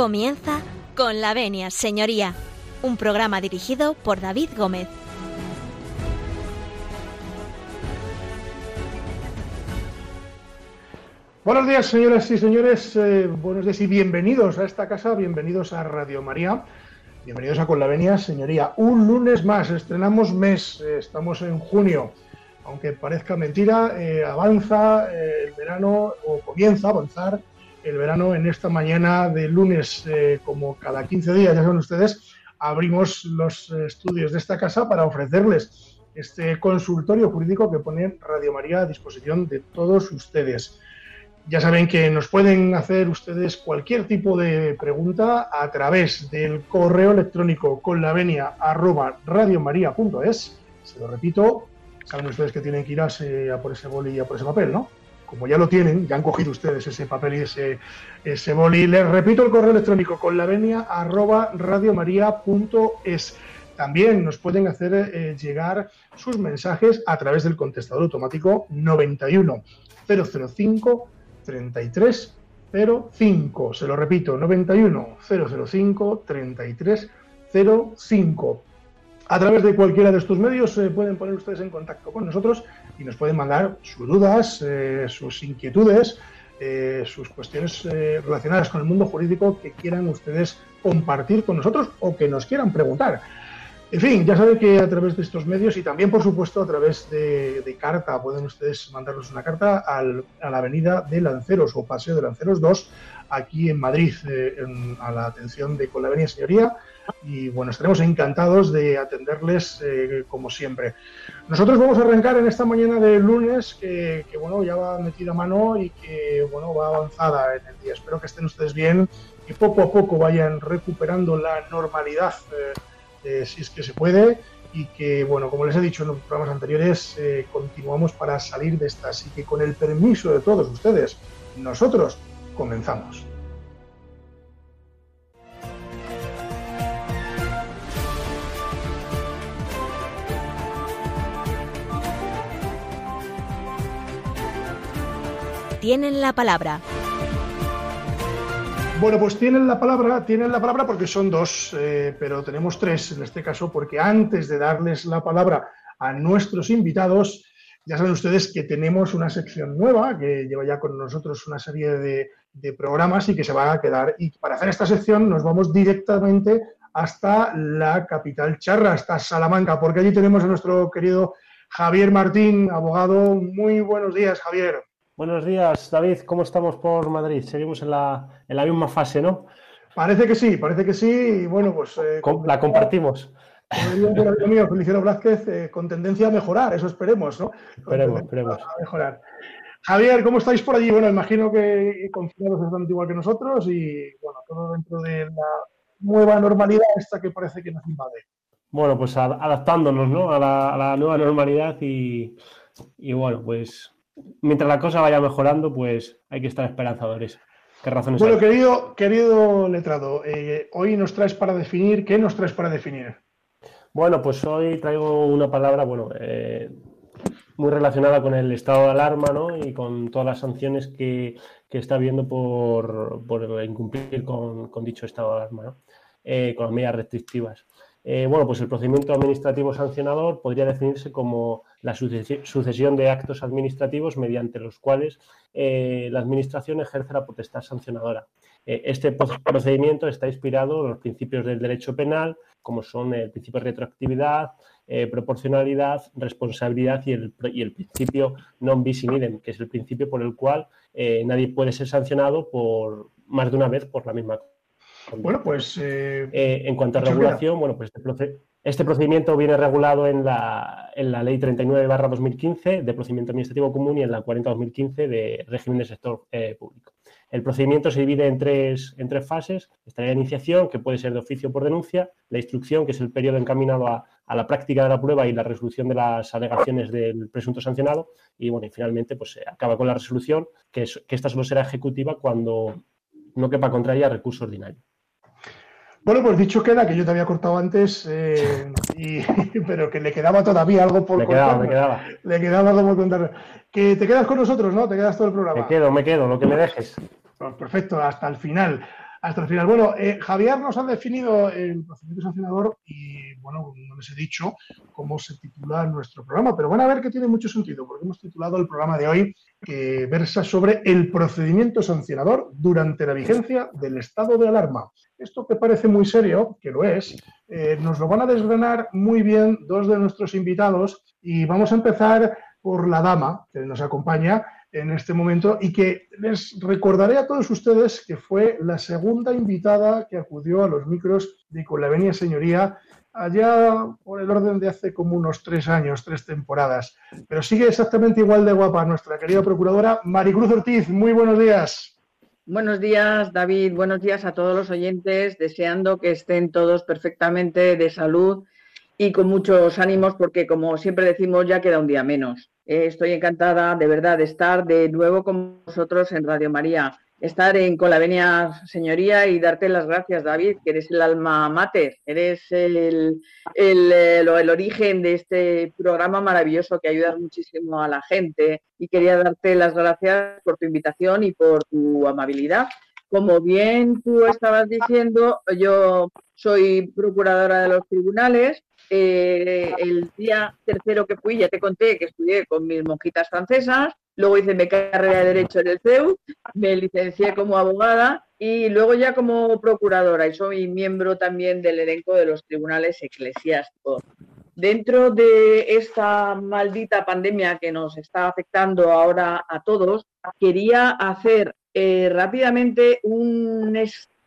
Comienza con la venia, señoría, un programa dirigido por David Gómez. Buenos días, señoras y señores. Eh, buenos días y bienvenidos a esta casa, bienvenidos a Radio María, bienvenidos a Con la Venia, señoría. Un lunes más, estrenamos mes, eh, estamos en junio. Aunque parezca mentira, eh, avanza el verano o comienza a avanzar el verano en esta mañana de lunes, eh, como cada 15 días, ya saben ustedes, abrimos los estudios de esta casa para ofrecerles este consultorio jurídico que pone Radio María a disposición de todos ustedes. Ya saben que nos pueden hacer ustedes cualquier tipo de pregunta a través del correo electrónico con la venia arroba. Se lo repito, saben ustedes que tienen que ir a, a por ese boli y a por ese papel, ¿no? Como ya lo tienen, ya han cogido ustedes ese papel y ese, ese boli, les repito el correo electrónico con la venia arroba radiomaria.es. También nos pueden hacer eh, llegar sus mensajes a través del contestador automático 91 005 33 05. Se lo repito, 91 005 33 05. A través de cualquiera de estos medios se pueden poner ustedes en contacto con nosotros y nos pueden mandar sus dudas, eh, sus inquietudes, eh, sus cuestiones eh, relacionadas con el mundo jurídico que quieran ustedes compartir con nosotros o que nos quieran preguntar. En fin, ya saben que a través de estos medios y también, por supuesto, a través de, carta, pueden ustedes mandarnos una carta a la avenida de Lanceros o Paseo de Lanceros 2, aquí en Madrid, a la atención de Con la Avenida Señoría, y bueno, estaremos encantados de atenderles eh, como siempre. Nosotros vamos a arrancar en esta mañana de lunes que, bueno, ya va metida mano y que bueno, va avanzada en el día. Espero que estén ustedes bien y poco a poco vayan recuperando la normalidad, eh, si es que se puede, y que, bueno, como les he dicho en los programas anteriores, eh, continuamos para salir de esta. Así que con el permiso de todos ustedes, nosotros comenzamos. Tienen la palabra. Bueno, pues tienen la palabra, tienen la palabra porque son dos, eh, pero tenemos tres en este caso, porque antes de darles la palabra a nuestros invitados, ya saben ustedes que tenemos una sección nueva que lleva ya con nosotros una serie de, de programas y que se va a quedar. Y para hacer esta sección nos vamos directamente hasta la capital charra, hasta Salamanca, porque allí tenemos a nuestro querido Javier Martín, abogado. Muy buenos días, Javier. Buenos días, David. ¿Cómo estamos por Madrid? Seguimos en la, en la misma fase, ¿no? Parece que sí, parece que sí. Y bueno, pues. Eh, la compartimos. Como mío, Feliciano Blázquez, eh, con tendencia a mejorar, eso esperemos, ¿no? Esperemos, esperemos. A mejorar. Javier, ¿cómo estáis por allí? Bueno, imagino que confinados bastante igual que nosotros y, bueno, todo dentro de la nueva normalidad esta que parece que nos invade. Bueno, pues adaptándonos, ¿no? A la, a la nueva normalidad y, y bueno, pues mientras la cosa vaya mejorando, pues hay que estar esperanzadores. ¿Qué razones bueno, querido, querido letrado, eh, hoy nos traes para definir, ¿qué nos traes para definir? Bueno, pues hoy traigo una palabra, bueno, eh, muy relacionada con el estado de alarma, ¿no? Y con todas las sanciones que, está habiendo por, incumplir con, dicho estado de alarma, ¿no? Eh, con las medidas restrictivas. Bueno, pues el procedimiento administrativo sancionador podría definirse como la sucesión de actos administrativos mediante los cuales eh, la Administración ejerce la potestad sancionadora. Eh, este procedimiento está inspirado en los principios del derecho penal, como son el principio de retroactividad, eh, proporcionalidad, responsabilidad y el, principio non bis in idem, que es el principio por el cual nadie puede ser sancionado por más de una vez por la misma. Bueno, pues. en cuanto a regulación, bueno, pues este procedimiento este procedimiento viene regulado en la, en la Ley 39-2015 de procedimiento administrativo común y en la 40-2015 de régimen del sector eh, público. El procedimiento se divide en tres, en tres fases. Está la iniciación, que puede ser de oficio por denuncia, la instrucción, que es el periodo encaminado a, la práctica de la prueba y la resolución de las alegaciones del presunto sancionado, y bueno, y finalmente pues se acaba con la resolución, que, que esta solo será ejecutiva cuando no quepa contraria a recurso ordinario. Bueno, pues dicho queda, que yo te había cortado antes, eh, pero que le quedaba todavía algo por me Quedaba, me quedaba. Le quedaba algo por contar. Que te quedas con nosotros, ¿no? Te quedas todo el programa. Me quedo, me quedo, lo que me dejes. perfecto, hasta el final. hasta el final. Bueno, eh, Javier nos ha definido el procedimiento sancionador y, bueno, no les he dicho cómo se titula nuestro programa, pero van a ver que tiene mucho sentido, porque hemos titulado el programa de hoy que versa sobre el procedimiento sancionador durante la vigencia del estado de alarma. Esto que parece muy serio, que lo es, eh, nos lo van a desgranar muy bien dos de nuestros invitados y vamos a empezar por la dama que nos acompaña en este momento y que les recordaré a todos ustedes que fue la segunda invitada que acudió a los micros de Con la Venia Señoría allá por el orden de hace como unos tres años, tres temporadas. Pero sigue exactamente igual de guapa nuestra querida procuradora Maricruz Ortiz. Muy buenos días. Buenos días, David. Buenos días a todos los oyentes, deseando que estén todos perfectamente de salud y con muchos ánimos, porque como siempre decimos, ya queda un día menos. Eh, estoy encantada de verdad de estar de nuevo con vosotros en Radio María, estar en Con Señoría y darte las gracias, David, que eres el alma mater, eres el, el, origen de este programa maravilloso que ayudas muchísimo a la gente y quería darte las gracias por tu invitación y por tu amabilidad. Como bien tú estabas diciendo, yo soy procuradora de los tribunales. Eh, el día tercero que fui, ya te conté que estudié con mis monjitas francesas, luego hice mi carrera de Derecho en el CEU, me licencié como abogada y luego ya como procuradora y soy miembro también del elenco de los tribunales eclesiásticos. Dentro de esta maldita pandemia que nos está afectando ahora a todos, quería hacer eh, rápidamente un,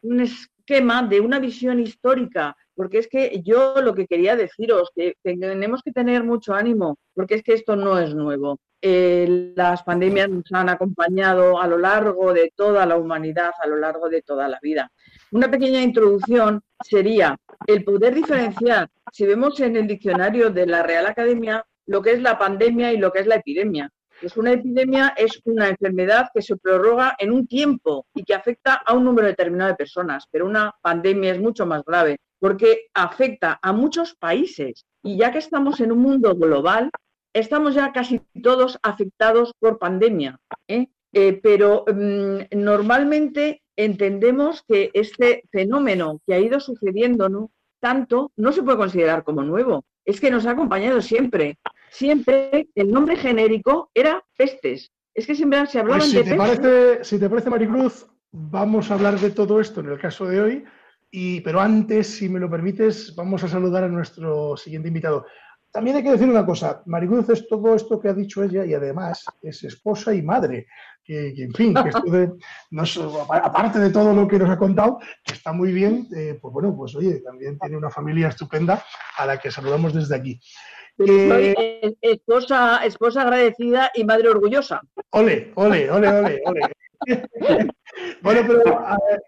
un esquema de una visión histórica, porque es que yo lo que quería deciros, que tenemos que tener mucho ánimo, porque es que esto no es nuevo. Eh, las pandemias nos han acompañado a lo largo de toda la humanidad, a lo largo de toda la vida. Una pequeña introducción sería el poder diferenciar, si vemos en el diccionario de la Real Academia, lo que es la pandemia y lo que es la epidemia. Pues una epidemia es una enfermedad que se prorroga en un tiempo y que afecta a un número determinado de personas, pero una pandemia es mucho más grave porque afecta a muchos países. Y ya que estamos en un mundo global, estamos ya casi todos afectados por pandemia. ¿eh? Eh, pero mmm, normalmente entendemos que este fenómeno que ha ido sucediendo ¿no? tanto no se puede considerar como nuevo. Es que nos ha acompañado siempre siempre el nombre genérico era pestes. Es que siempre se hablaban pues si de te pestes. Parece, si te parece, Maricruz, vamos a hablar de todo esto en el caso de hoy. Y, pero antes, si me lo permites, vamos a saludar a nuestro siguiente invitado. También hay que decir una cosa, Maricruz es todo esto que ha dicho ella y además es esposa y madre. Que, que en fin, que esto de, nos, aparte de todo lo que nos ha contado, que está muy bien, eh, pues bueno, pues oye, también tiene una familia estupenda a la que saludamos desde aquí. Eh, esposa, esposa agradecida y madre orgullosa. Ole, ole, ole, ole, ole. Bueno, pero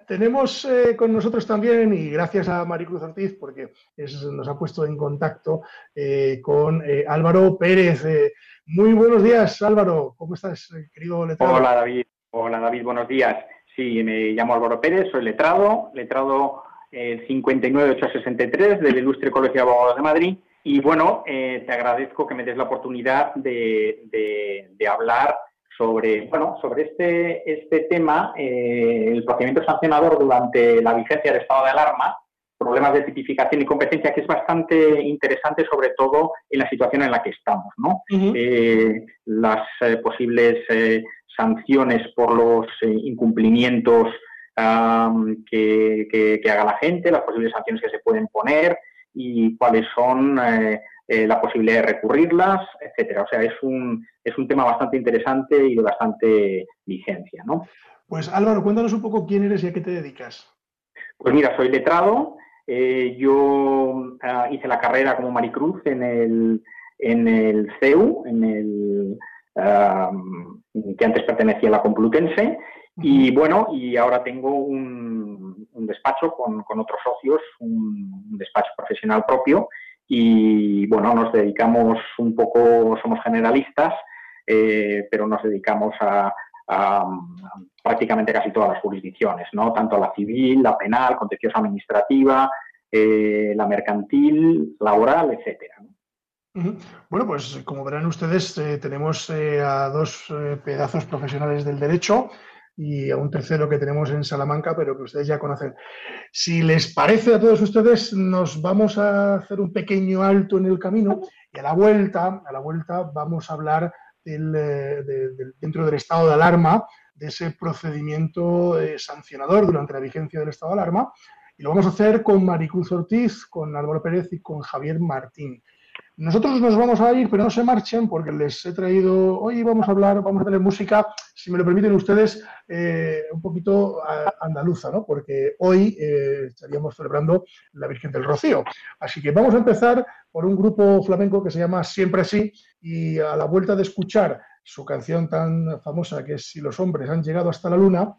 tenemos eh, con nosotros también, y gracias a Maricruz Ortiz, porque nos ha puesto en contacto eh, con eh, Álvaro Pérez. muy buenos días, Álvaro. ¿Cómo estás, querido letrado? Hola, David. Hola, David. Buenos días. Sí, me llamo Álvaro Pérez, soy letrado, letrado 59863 del Ilustre Colegio de Abogados de Madrid. Y bueno, te agradezco que me des la oportunidad de hablar sobre, bueno, sobre este, este tema, eh, el procedimiento sancionador durante la vigencia del estado de alarma, problemas de tipificación y competencia, que es bastante interesante, sobre todo en la situación en la que estamos. ¿no? Uh -huh. eh, las posibles eh, sanciones por los incumplimientos um, que, que, que haga la gente, las posibles sanciones que se pueden poner, y cuáles son eh, la posibilidad de recurrirlas, etcétera. O sea, es un, es un tema bastante interesante y de bastante vigencia, ¿no? Pues Álvaro, cuéntanos un poco quién eres y a qué te dedicas. Pues mira, soy letrado. Eh, yo uh, hice la carrera como Maricruz en el, en el CEU, en el que antes pertenecía a la Complutense, y bueno, y ahora tengo un, un despacho con, con, otros socios, un, un, despacho profesional propio y bueno, nos dedicamos un poco, somos generalistas, eh, pero nos dedicamos a, prácticamente casi todas las jurisdicciones, ¿no? Tanto la civil, la penal, contenciosa administrativa, eh, la mercantil, laboral, etcétera. ¿no? Bueno, pues como verán ustedes, eh, tenemos a dos pedazos profesionales del derecho y a un tercero que tenemos en Salamanca, pero que ustedes ya conocen. Si les parece a todos ustedes, nos vamos a hacer un pequeño alto en el camino y a la vuelta, a la vuelta vamos a hablar eh, dentro del estado de alarma, de ese procedimiento eh, sancionador durante la vigencia del estado de alarma. Y lo vamos a hacer con Maricruz Ortiz, con Álvaro Pérez y con Javier Martín. Nosotros nos vamos a ir, pero no se marchen porque les he traído, hoy vamos a hablar, vamos a tener música, si me lo permiten ustedes, eh, un poquito andaluza, ¿no? Porque hoy estaríamos celebrando la Virgen del Rocío. Así que vamos a empezar por un grupo flamenco que se llama Siempre Sí y a la vuelta de escuchar su canción tan famosa que es Si los hombres han llegado hasta la luna,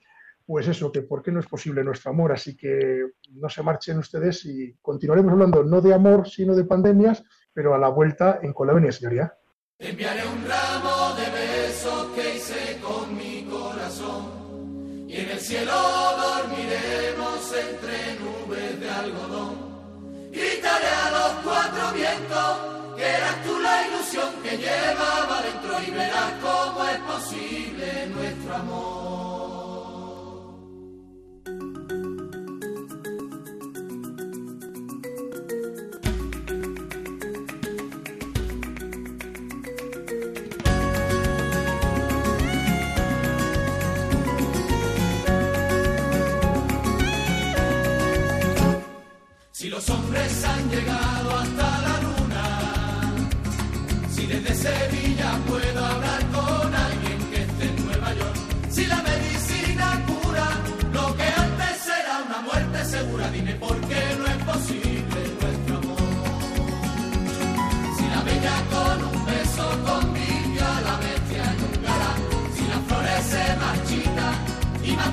pues eso, que por qué no es posible nuestro amor. Así que no se marchen ustedes y continuaremos hablando no de amor, sino de pandemias, pero a la vuelta en Colonia, señoría. Te enviaré un ramo de besos que hice con mi corazón y en el cielo dormiremos entre nubes de algodón. Gritaré a los cuatro vientos que eras tú la ilusión que llevaba dentro y verás cómo es posible nuestro amor.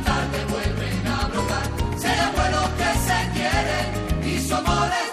Tarde vuelven a brotar, sería bueno que se quieren y su amor es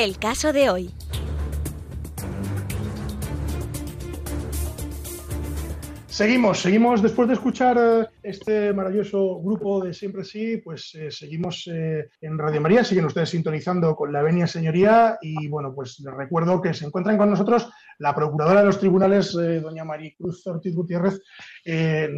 El caso de hoy. Seguimos, seguimos. Después de escuchar eh, este maravilloso grupo de Siempre Sí, pues eh, seguimos eh, en Radio María, siguen ustedes sintonizando con la venia señoría. Y bueno, pues les recuerdo que se encuentran con nosotros la procuradora de los tribunales, eh, doña Maricruz Ortiz Gutiérrez, eh,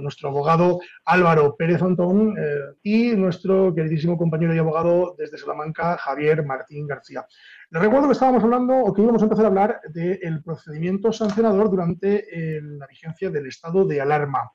nuestro abogado Álvaro Pérez Antón eh, y nuestro queridísimo compañero y abogado desde Salamanca, Javier Martín García. Les recuerdo que estábamos hablando, o que íbamos a empezar a hablar del procedimiento sancionador durante la vigencia del estado de alarma.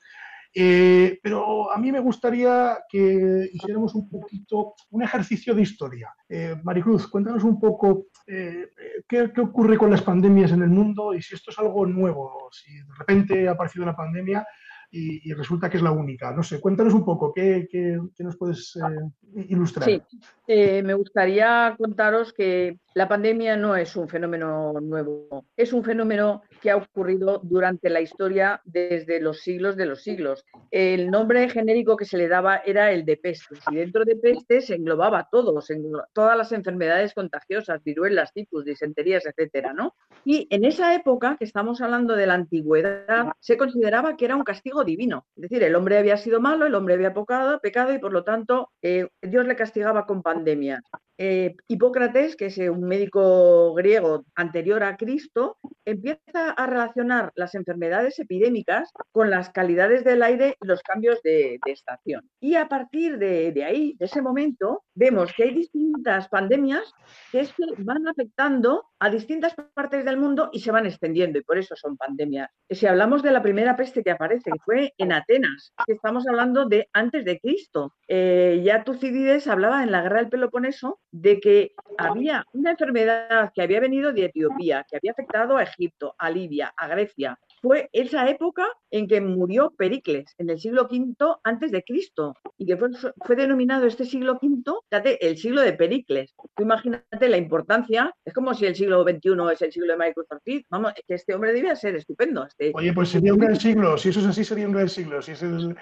Eh, pero a mí me gustaría que hiciéramos un poquito un ejercicio de historia. Eh, Maricruz, cuéntanos un poco eh, qué, qué ocurre con las pandemias en el mundo y si esto es algo nuevo, si de repente ha aparecido una pandemia y, y resulta que es la única. No sé, cuéntanos un poco, ¿qué, qué- qué nos puedes eh, ilustrar? Sí, eh, me gustaría contaros que la pandemia no es un fenómeno nuevo, es un fenómeno que ha ocurrido durante la historia desde los siglos de los siglos. El nombre genérico que se le daba era el de pestes y dentro de pestes se englobaba todo, se englo- todas las enfermedades contagiosas, viruelas, tifus, disenterías, etcétera, ¿no? Y en esa época, que estamos hablando de la antigüedad, se consideraba que era un castigo divino. Es decir, el hombre había sido malo, el hombre había pecado, pecado y por lo tanto eh, Dios le castigaba con pandemias. eh, Hipócrates, que es eh, un médico griego anterior a Cristo, empieza a relacionar las enfermedades epidémicas con las calidades del aire y los cambios de, estación. Y a partir de, ahí, de ese momento, vemos que hay distintas pandemias que que van afectando a distintas partes del mundo y se van extendiendo, y por eso son pandemias. Si hablamos de la primera peste que aparece, que fue en Atenas, que estamos hablando de antes de Cristo, eh, ya Tucídides hablaba en la guerra del Peloponeso de que había una enfermedad que había venido de Etiopía, que había afectado a Egipto, a Libia, a Grecia, fue esa época en que murió Pericles, en el siglo V antes de Cristo, y que fue, denominado este siglo V, el siglo de Pericles. Tú imagínate la importancia, es como si el siglo XXI es el siglo de Michael Ortiz, vamos, que este hombre debía ser estupendo. Este Oye, pues sería un gran siglo, si eso es así sería un gran siglo, si es el,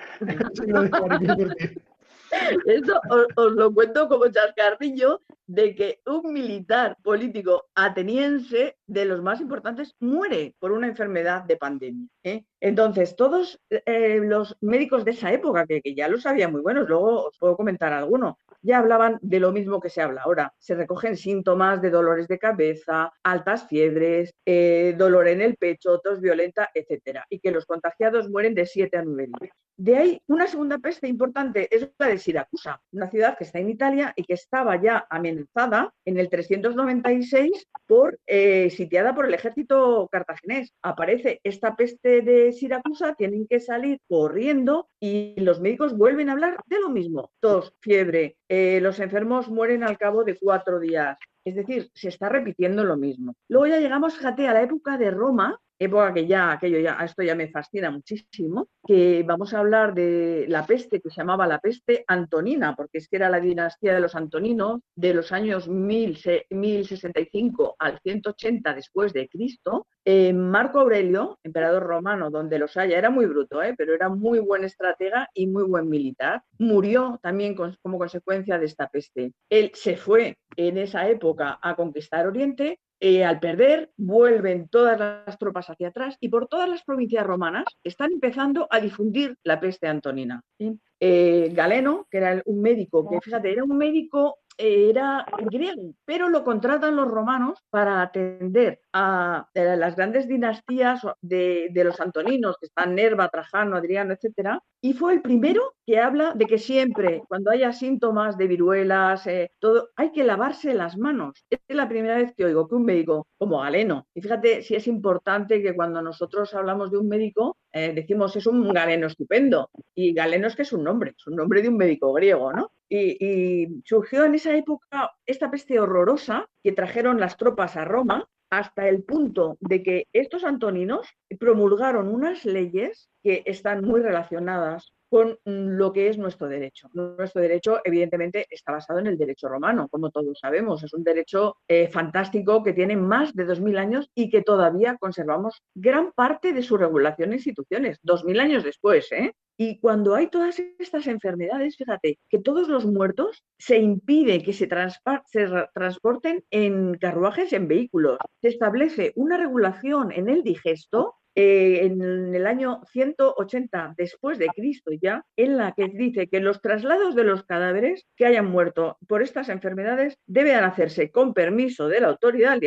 siglo de Ortiz. Esto os, lo cuento como chascarrillo de que un militar político ateniense de los más importantes muere por una enfermedad de pandemia. ¿eh? Entonces, todos eh, los médicos de esa época, que, ya lo sabían muy buenos, luego os puedo comentar alguno, ya hablaban de lo mismo que se habla ahora. Se recogen síntomas de dolores de cabeza, altas fiebres, eh, dolor en el pecho, tos violenta, etcétera, y que los contagiados mueren de 7 a 9 días. De ahí, una segunda peste importante es la de Siracusa, una ciudad que está en Italia y que estaba ya amenazada en el 396 por eh, sitiada por el ejército cartaginés. Aparece esta peste de Siracusa, tienen que salir corriendo y los médicos vuelven a hablar de lo mismo. Tos, fiebre, eh, los enfermos mueren al cabo de cuatro días. Es decir, se está repitiendo lo mismo. Luego ya llegamos, fíjate, a la época de Roma, época que ya, aquello ya, esto ya me fascina muchísimo, que vamos a hablar de la peste que se llamaba la peste antonina, porque es que era la dinastía de los antoninos de los años 1065 al 180 después de Cristo. Eh, Marco Aurelio, emperador romano, donde los haya, era muy bruto, eh, pero era muy buen estratega y muy buen militar, murió también como consecuencia de esta peste. Él se fue en esa época a conquistar Oriente, eh, al perder, vuelven todas las tropas hacia atrás y por todas las provincias romanas están empezando a difundir la peste antonina. Eh, Galeno, que era un médico, que fíjate, era un médico era griego, pero lo contratan los romanos para atender a, las grandes dinastías de, los antoninos, que están Nerva, Trajano, Adriano, etcétera, y fue el primero que habla de que siempre, cuando haya síntomas de viruelas, eh, todo, hay que lavarse las manos. es la primera vez que oigo que un médico como Galeno, y fíjate si es importante que cuando nosotros hablamos de un médico, eh, decimos es un galeno estupendo, y galeno es que es un nombre, es un nombre de un médico griego, ¿no? y, surgió en esa época esta peste horrorosa que trajeron las tropas a Roma hasta el punto de que estos antoninos promulgaron unas leyes que están muy relacionadas con lo que es nuestro derecho. Nuestro derecho, evidentemente, está basado en el derecho romano, como todos sabemos. Es un derecho eh, fantástico que tiene más de 2.000 años y que todavía conservamos gran parte de su regulación e instituciones, 2.000 años después. ¿eh? Y cuando hay todas estas enfermedades, fíjate que todos los muertos se impide que se transporten en carruajes, en vehículos. Se establece una regulación en el digesto eh, en el año 180 después de Cristo ya, en la que dice que los traslados de los cadáveres que hayan muerto por estas enfermedades deben hacerse con permiso de la autoridad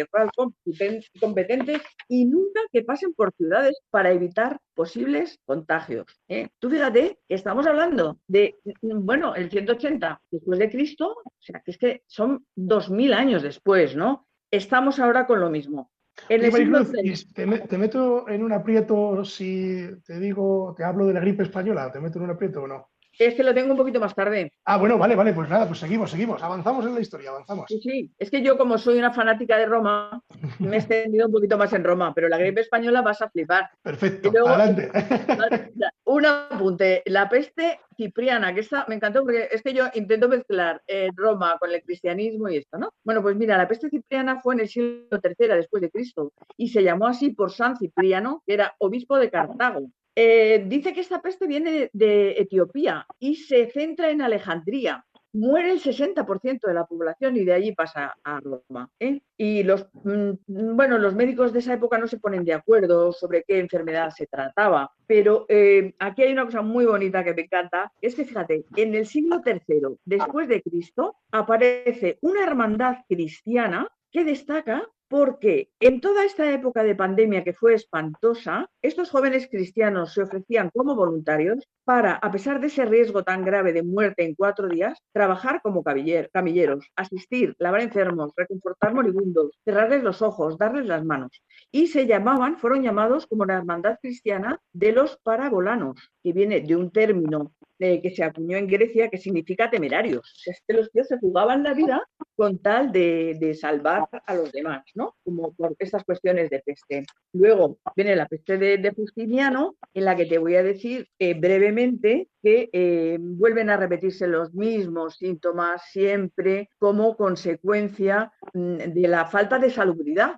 competente y nunca que pasen por ciudades para evitar posibles contagios. ¿eh? Tú fíjate estamos hablando de, bueno, el 180 después de Cristo, o sea, que es que son 2000 años después, ¿no? Estamos ahora con lo mismo te, meto en un aprieto si te digo, te hablo de la gripe española, ¿te meto en un aprieto o no? Es que lo tengo un poquito más tarde. Ah, bueno, vale, vale, pues nada, pues seguimos, seguimos, avanzamos en la historia, avanzamos. Sí, sí, es que yo como soy una fanática de Roma, me he extendido un poquito más en Roma, pero la gripe española vas a flipar. Perfecto, adelante. Un apunte, la peste cipriana, que esta me encantó porque es que yo intento mezclar eh, Roma con el cristianismo y esto, ¿no? Bueno, pues mira, la peste cipriana fue en el siglo III después de Cristo y se llamó así por San Cipriano, que era obispo de Cartago. Eh, dice que esta peste viene de Etiopía y se centra en Alejandría. muere el 60% de la población y de allí pasa a Roma. ¿eh? Y los, mm, bueno, los médicos de esa época no se ponen de acuerdo sobre qué enfermedad se trataba, pero eh, aquí hay una cosa muy bonita que me encanta, es que fíjate, en el siglo III después de Cristo aparece una hermandad cristiana que destaca porque en toda esta época de pandemia que fue espantosa, estos jóvenes cristianos se ofrecían como voluntarios para, a pesar de ese riesgo tan grave de muerte en cuatro días, trabajar como camilleros, asistir, lavar enfermos, reconfortar moribundos, cerrarles los ojos, darles las manos. Y se llamaban, fueron llamados como la hermandad cristiana de los parabolanos, que viene de un término eh, que se acuñó en Grecia que significa temerarios. Es que los tíos se jugaban la vida con tal de, salvar a los demás, ¿no? Como por estas cuestiones de peste. Luego viene la peste de, Justiniano, en la que te voy a decir eh, brevemente que eh, vuelven a repetirse los mismos síntomas siempre como consecuencia mm, de la falta de salubridad.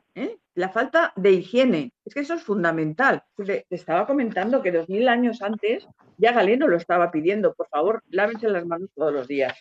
La falta de higiene, es que eso es fundamental. Te, estaba comentando que dos mil años antes ya Galeno lo estaba pidiendo, por favor, lávense las manos todos los días.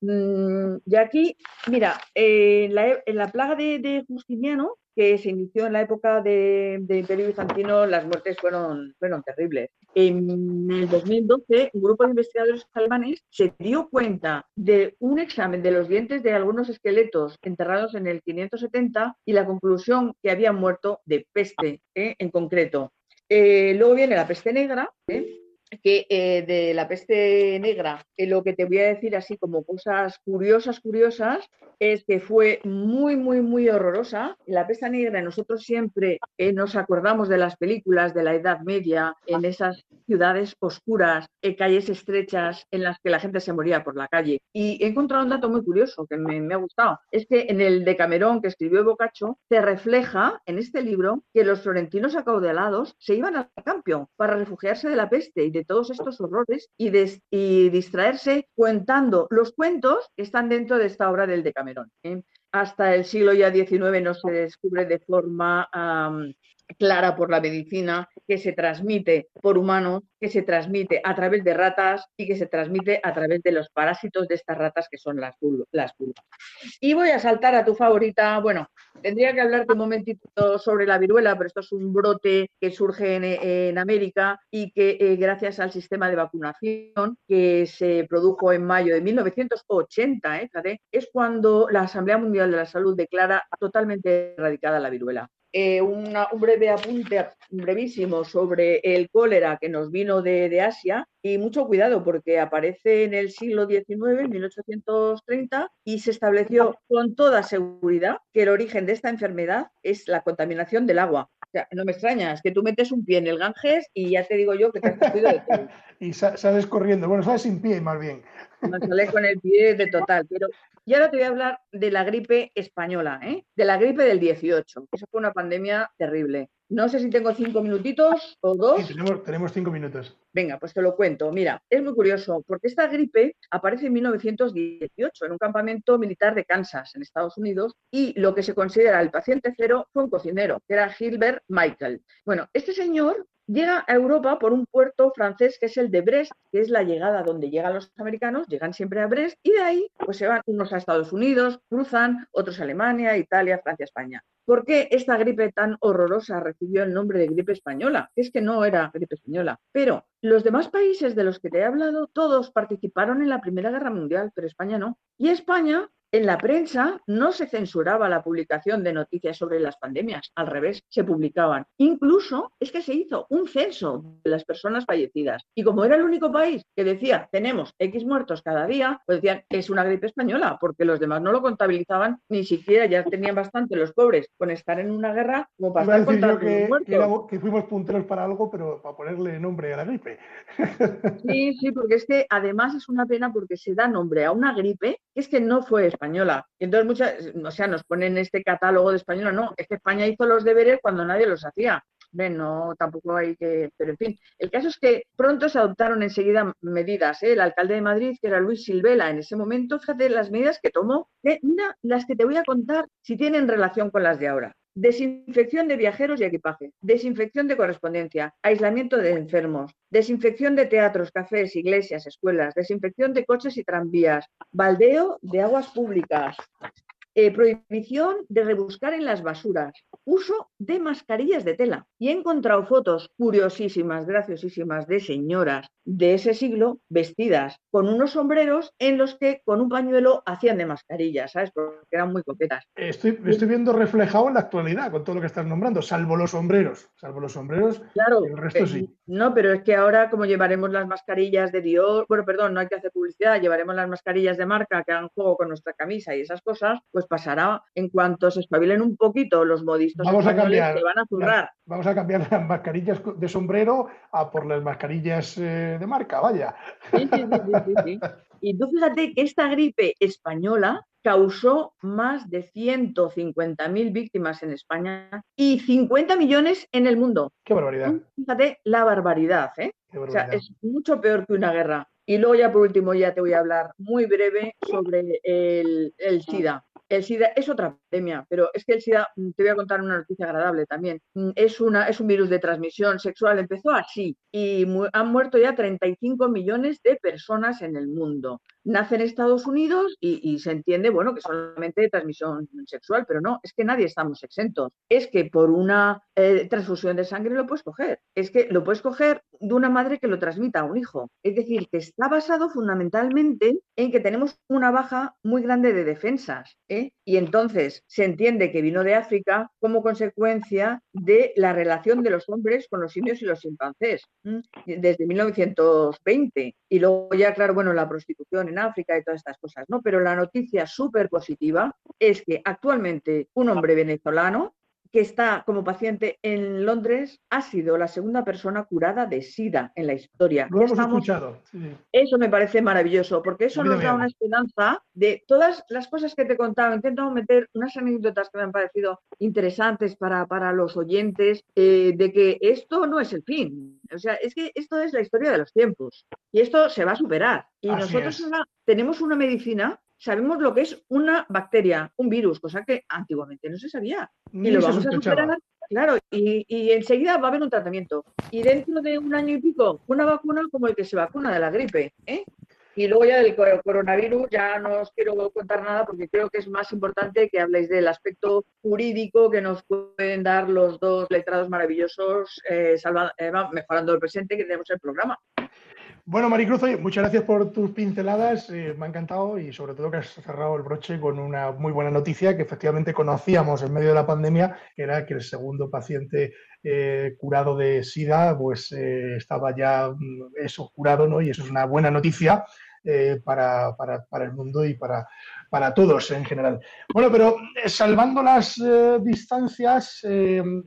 Mm, y aquí, mira, en, la, plaga de Justiniano que se inició en la época del de Imperio Bizantino, las muertes fueron, fueron terribles. En el 2012, un grupo de investigadores alemanes se dio cuenta de un examen de los dientes de algunos esqueletos enterrados en el 570 y la conclusión que habían muerto de peste ¿eh? en concreto. Eh, luego viene la peste negra, ¿eh? que eh, de la peste negra, eh, lo que te voy a decir así como cosas curiosas, curiosas, es que fue muy, muy, muy horrorosa. La peste negra, nosotros siempre eh, nos acordamos de las películas de la Edad Media, en esas ciudades oscuras, calles estrechas en las que la gente se moría por la calle. Y he encontrado un dato muy curioso que me, ha gustado. Es que en el Decamerón que escribió Boccaccio, se refleja en este libro que los florentinos acaudalados se iban al cambio para refugiarse de la peste y de todos estos horrores y, distraerse contando los cuentos que están dentro de esta obra del Decamerón. ¿Eh? Hasta el siglo ya XIX no se descubre de forma clara por la medicina que se transmite por humanos, que se transmite a través de ratas y que se transmite a través de los parásitos de estas ratas que son las, las pulgas. Y voy a saltar a tu favorita. Bueno, tendría que hablarte un momentito sobre la viruela, pero esto es un brote que surge en, América y que eh, gracias al sistema de vacunación que se produjo en mayo de 1980, ¿eh? es cuando la Asamblea Mundial de la Salud declara totalmente erradicada la viruela. Eh, un breve apunte brevísimo sobre el cólera que nos vino de, Asia y mucho cuidado porque aparece en el siglo XIX, en 1830, y se estableció con toda seguridad que el origen de esta enfermedad es la contaminación del agua. O sea, no me extraña, es que tú metes un pie en el Ganges y ya te digo yo que te has cogido de todo. y sales corriendo, bueno, sales sin pie más bien. No sale con el pie de total, pero y ahora te voy a hablar de la gripe española, ¿eh? de la gripe del 18. Eso fue una pandemia terrible. No sé si tengo cinco minutitos o dos. Sí, tenemos, tenemos cinco minutos. Venga, pues te lo cuento. Mira, es muy curioso porque esta gripe aparece en 1918 en un campamento militar de Kansas, en Estados Unidos, y lo que se considera el paciente cero fue un cocinero, que era Gilbert Michael. Bueno, este señor llega a Europa por un puerto francés que es el de Brest, que es la llegada donde llegan los americanos, llegan siempre a Brest y de ahí pues se van unos a Estados Unidos, cruzan, otros a Alemania, Italia, Francia, España. ¿Por qué esta gripe tan horrorosa recibió el nombre de gripe española? Es que no era gripe española. Pero los demás países de los que te he hablado, todos participaron en la Primera Guerra Mundial, pero España no. Y España en la prensa no se censuraba la publicación de noticias sobre las pandemias, al revés, se publicaban. Incluso es que se hizo un censo de las personas fallecidas. Y como era el único país que decía, tenemos X muertos cada día, pues decían, es una gripe española, porque los demás no lo contabilizaban, ni siquiera ya tenían bastante los pobres con estar en una guerra como para estar contando que, muertos. Que, fuimos punteros para algo, pero para ponerle nombre a la gripe. Sí, sí, porque es que además es una pena porque se da nombre a una gripe que es que no fue española. Y entonces muchas, o sea, nos ponen este catálogo de española, no, es que España hizo los deberes cuando nadie los hacía. Ven, no, tampoco hay que, pero en fin, el caso es que pronto se adoptaron enseguida medidas. ¿eh? El alcalde de Madrid, que era Luis Silvela, en ese momento, fíjate las medidas que tomó, mira las que te voy a contar si tienen relación con las de ahora. Desinfección de viajeros y equipaje, desinfección de correspondencia, aislamiento de enfermos, desinfección de teatros, cafés, iglesias, escuelas, desinfección de coches y tranvías, baldeo de aguas públicas, eh, prohibición de rebuscar en las basuras, uso de mascarillas de tela. Y he encontrado fotos curiosísimas, graciosísimas de señoras de ese siglo vestidas con unos sombreros en los que con un pañuelo hacían de mascarillas, ¿sabes? Porque eran muy coquetas. Estoy, me estoy viendo reflejado en la actualidad con todo lo que estás nombrando, salvo los sombreros. Salvo los sombreros, Claro, el resto eh, sí. No, pero es que ahora como llevaremos las mascarillas de Dior, bueno, perdón, no hay que hacer publicidad, llevaremos las mascarillas de marca que hagan juego con nuestra camisa y esas cosas, pues pasará en cuanto se espabilen un poquito los modistas Vamos a cambiar. que van a zurrar. Vamos a cambiar las mascarillas de sombrero a por las mascarillas eh, de marca, vaya. Sí, sí, sí. Y tú fíjate que esta gripe española causó más de 150.000 víctimas en España y 50 millones en el mundo. Qué barbaridad. Fíjate la barbaridad, ¿eh? Qué O sea, es mucho peor que una guerra. Y luego ya por último ya te voy a hablar muy breve sobre el, el SIDA. El SIDA es otra pandemia, pero es que el SIDA, mm, te voy a contar una noticia agradable también. Mm, Es, una, es un virus de transmisión sexual, empezó así y han muerto ya 35 millones de personas en el mundo. Nace en Estados Unidos y, y se entiende, bueno, que solamente de transmisión sexual, pero no, es que nadie estamos exentos. Es que por una eh, transfusión de sangre lo puedes coger. Es que lo puedes coger de una madre que lo transmita a un hijo. Es decir, que está basado fundamentalmente en que tenemos una baja muy grande de defensas. ¿eh? Y entonces se entiende que vino de África como consecuencia de la relación de los hombres con los simios y los chimpancés desde 1920. Y luego ya, claro, bueno, la prostitución en África y todas estas cosas, ¿no? Pero la noticia súper positiva es que actualmente un hombre venezolano que está como paciente en Londres ha sido la segunda persona curada de SIDA en la historia. Lo hemos estamos- escuchado. sí, eso me parece maravilloso, porque eso nos da una esperanza de todas las cosas que te he contado. Intento meter unas anécdotas que me han parecido interesantes para, para los oyentes, eh, de que esto no es el fin. O sea, es que esto es la historia de los tiempos y esto se va a superar. Y Así nosotros es. tenemos una medicina, sabemos lo que es una bacteria, un virus, cosa que antiguamente no se sabía Ni y lo vamos a superar. Claro, y, y enseguida va a haber un tratamiento. Y dentro de un año y pico, una vacuna como el que se vacuna de la gripe. ¿eh? Y luego ya del co- coronavirus ya no os quiero contar nada porque creo que es más importante que habléis del aspecto jurídico que nos pueden dar los dos letrados maravillosos, eh, salva- eh, mejorando el presente que tenemos en el programa. Bueno, Maricruz, oye, muchas gracias por tus pinceladas, eh, me ha encantado y sobre todo que has cerrado el broche con una muy buena noticia que efectivamente conocíamos en medio de la pandemia, que era que el segundo paciente eh, curado de SIDA pues eh, estaba ya mm, eso curado, ¿no? Y eso es una buena noticia para, para- para el mundo y para, para todos en general. Bueno, pero salvando las distancias,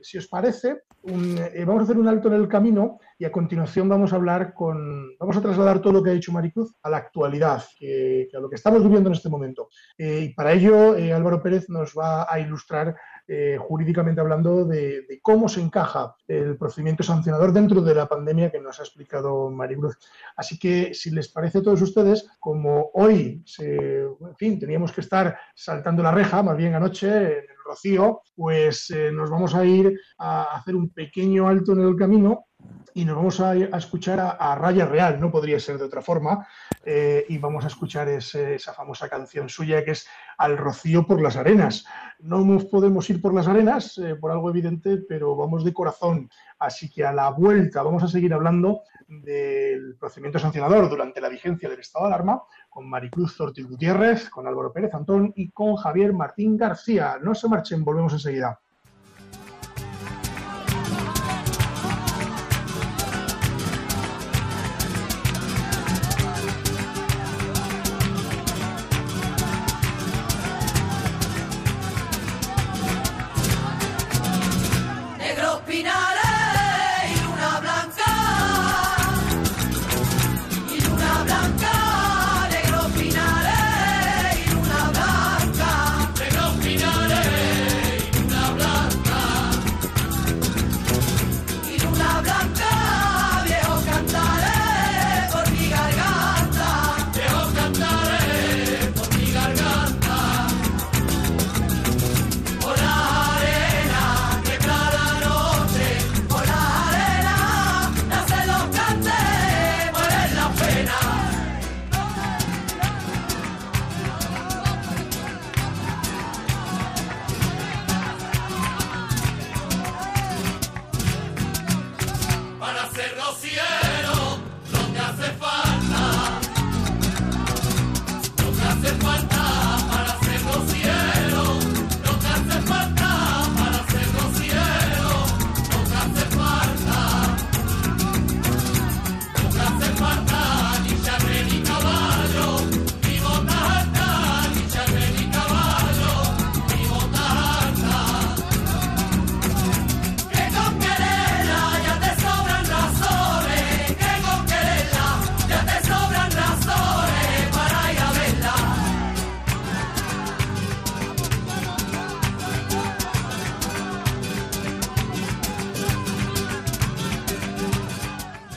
si os parece, eh, vamos a hacer un alto en el camino y a continuación vamos a hablar con, vamos a trasladar todo lo que ha dicho Maricruz a la actualidad, que, a lo que estamos viviendo en este momento. Eh, y para ello, eh, Álvaro Pérez nos va a ilustrar jurídicamente hablando de, de cómo se encaja el procedimiento sancionador dentro de la pandemia que nos ha explicado Maricruz. Así que, si les parece a todos ustedes, como hoy, se, en fin, teníamos que estar saltando la reja, más bien anoche, en Rocío, pues eh, nos vamos a ir a hacer un pequeño alto en el camino y nos vamos a, a escuchar a, Raya Real, no podría ser de otra forma, eh, y vamos a escuchar esa famosa canción suya que es Al Rocío por las Arenas. No nos podemos ir por las arenas, eh, por algo evidente, pero vamos de corazón. Así que a la vuelta vamos a seguir hablando del procedimiento sancionador durante la vigencia del estado de alarma con Maricruz Ortiz Gutiérrez, con Álvaro Pérez Antón y con Javier Martín García. No se marchen, volvemos enseguida.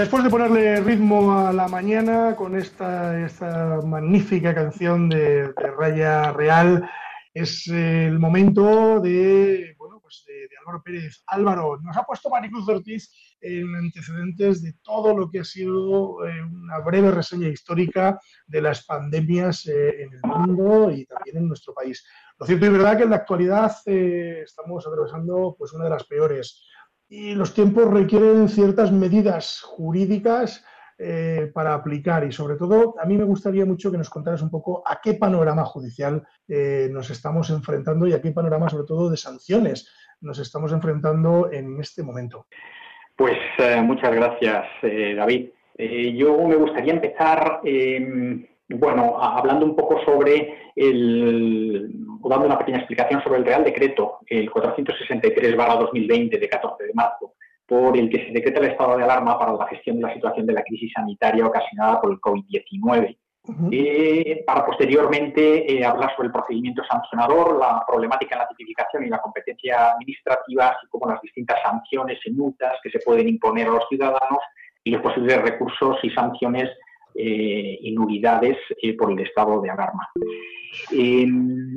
Después de ponerle ritmo a la mañana con esta, esta magnífica canción de, Raya Real, es el momento de, bueno, pues de, de Álvaro Pérez. Álvaro, nos ha puesto Maricruz Ortiz en antecedentes de todo lo que ha sido eh, una breve reseña histórica de las pandemias eh, en el mundo y también en nuestro país. Lo cierto y verdad que en la actualidad eh, estamos atravesando pues, una de las peores y los tiempos requieren ciertas medidas jurídicas eh, para aplicar y sobre todo a mí me gustaría mucho que nos contaras un poco a qué panorama judicial eh, nos estamos enfrentando y a qué panorama sobre todo de sanciones nos estamos enfrentando en este momento. Pues eh, muchas gracias, David. Yo me gustaría empezar, eh, bueno, hablando un poco sobre el, o dando una pequeña explicación sobre el Real Decreto, el 463-2020 de 14 de marzo, por el que se decreta el estado de alarma para la gestión de la situación de la crisis sanitaria ocasionada por el COVID-19. Ujú. Eh, para posteriormente eh, hablar sobre el procedimiento sancionador, la problemática en la tipificación y la competencia administrativa, así como las distintas sanciones y multas que se pueden imponer a los ciudadanos y los posibles recursos y sanciones eh, y eh, por el estado de alarma. Eh,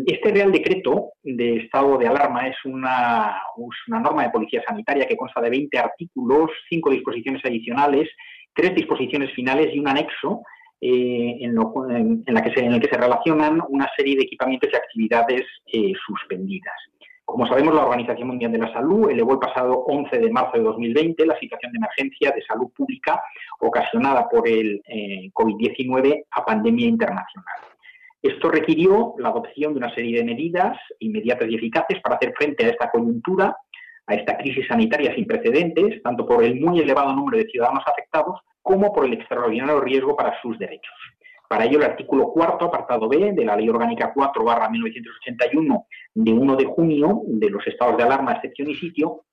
este Real Decreto de estado de alarma es una, una norma de policía sanitaria que consta de 20 artículos, 5 disposiciones adicionales, 3 disposiciones finales y un anexo eh, en el que se relacionan una serie de equipamientos y actividades eh, suspendidas. Como sabemos, la Organización Mundial de la Salud elevó el pasado 11 de marzo de 2020 la situación de emergencia de salud pública ocasionada por el eh, COVID-19 a pandemia internacional. Esto requirió la adopción de una serie de medidas inmediatas y eficaces para hacer frente a esta coyuntura, a esta crisis sanitaria sin precedentes, tanto por el muy elevado número de ciudadanos afectados como por el extraordinario riesgo para sus derechos. Para ello, el artículo cuarto, apartado B de la Ley Orgánica 4 1981 de 1 de junio de los estados de alarma, excepción y sitio,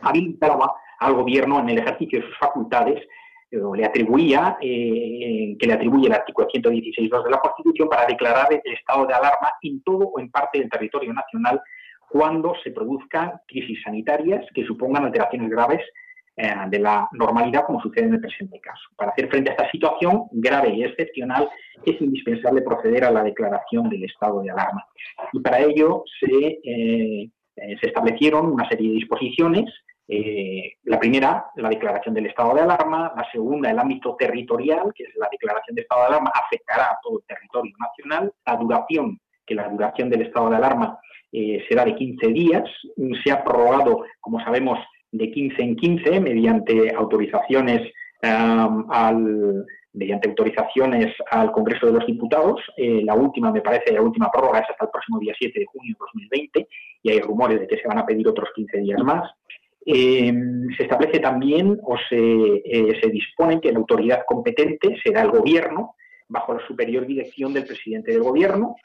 habilitaba al Gobierno en el ejercicio de sus facultades eh, le atribuía, eh, que le atribuye el artículo 116.2 de la Constitución para declarar el estado de alarma en todo o en parte del territorio nacional cuando se produzcan crisis sanitarias que supongan alteraciones graves eh, de la normalidad, como sucede en el presente caso. Para hacer frente a esta situación grave y excepcional, es indispensable proceder a la declaración del estado de alarma. Y para ello se, eh, eh, se establecieron una serie de disposiciones. eh, la primera, la declaración del estado de alarma. La segunda, el ámbito territorial, que es la declaración de estado de alarma, afectará a todo el territorio nacional. La duración, que la duración del estado de alarma eh, será de 15 días. Se ha prorrogado, como sabemos, de 15 en 15 mediante autorizaciones al mediante autorizaciones al Congreso de los Diputados. Eh, la última, me parece, la última prórroga es hasta el próximo día 7 de junio de 2020 y hay rumores de que se van a pedir otros 15 días más. Eh, se establece también o se, eh, se dispone que la autoridad competente será el Gobierno bajo la superior dirección del presidente del Gobierno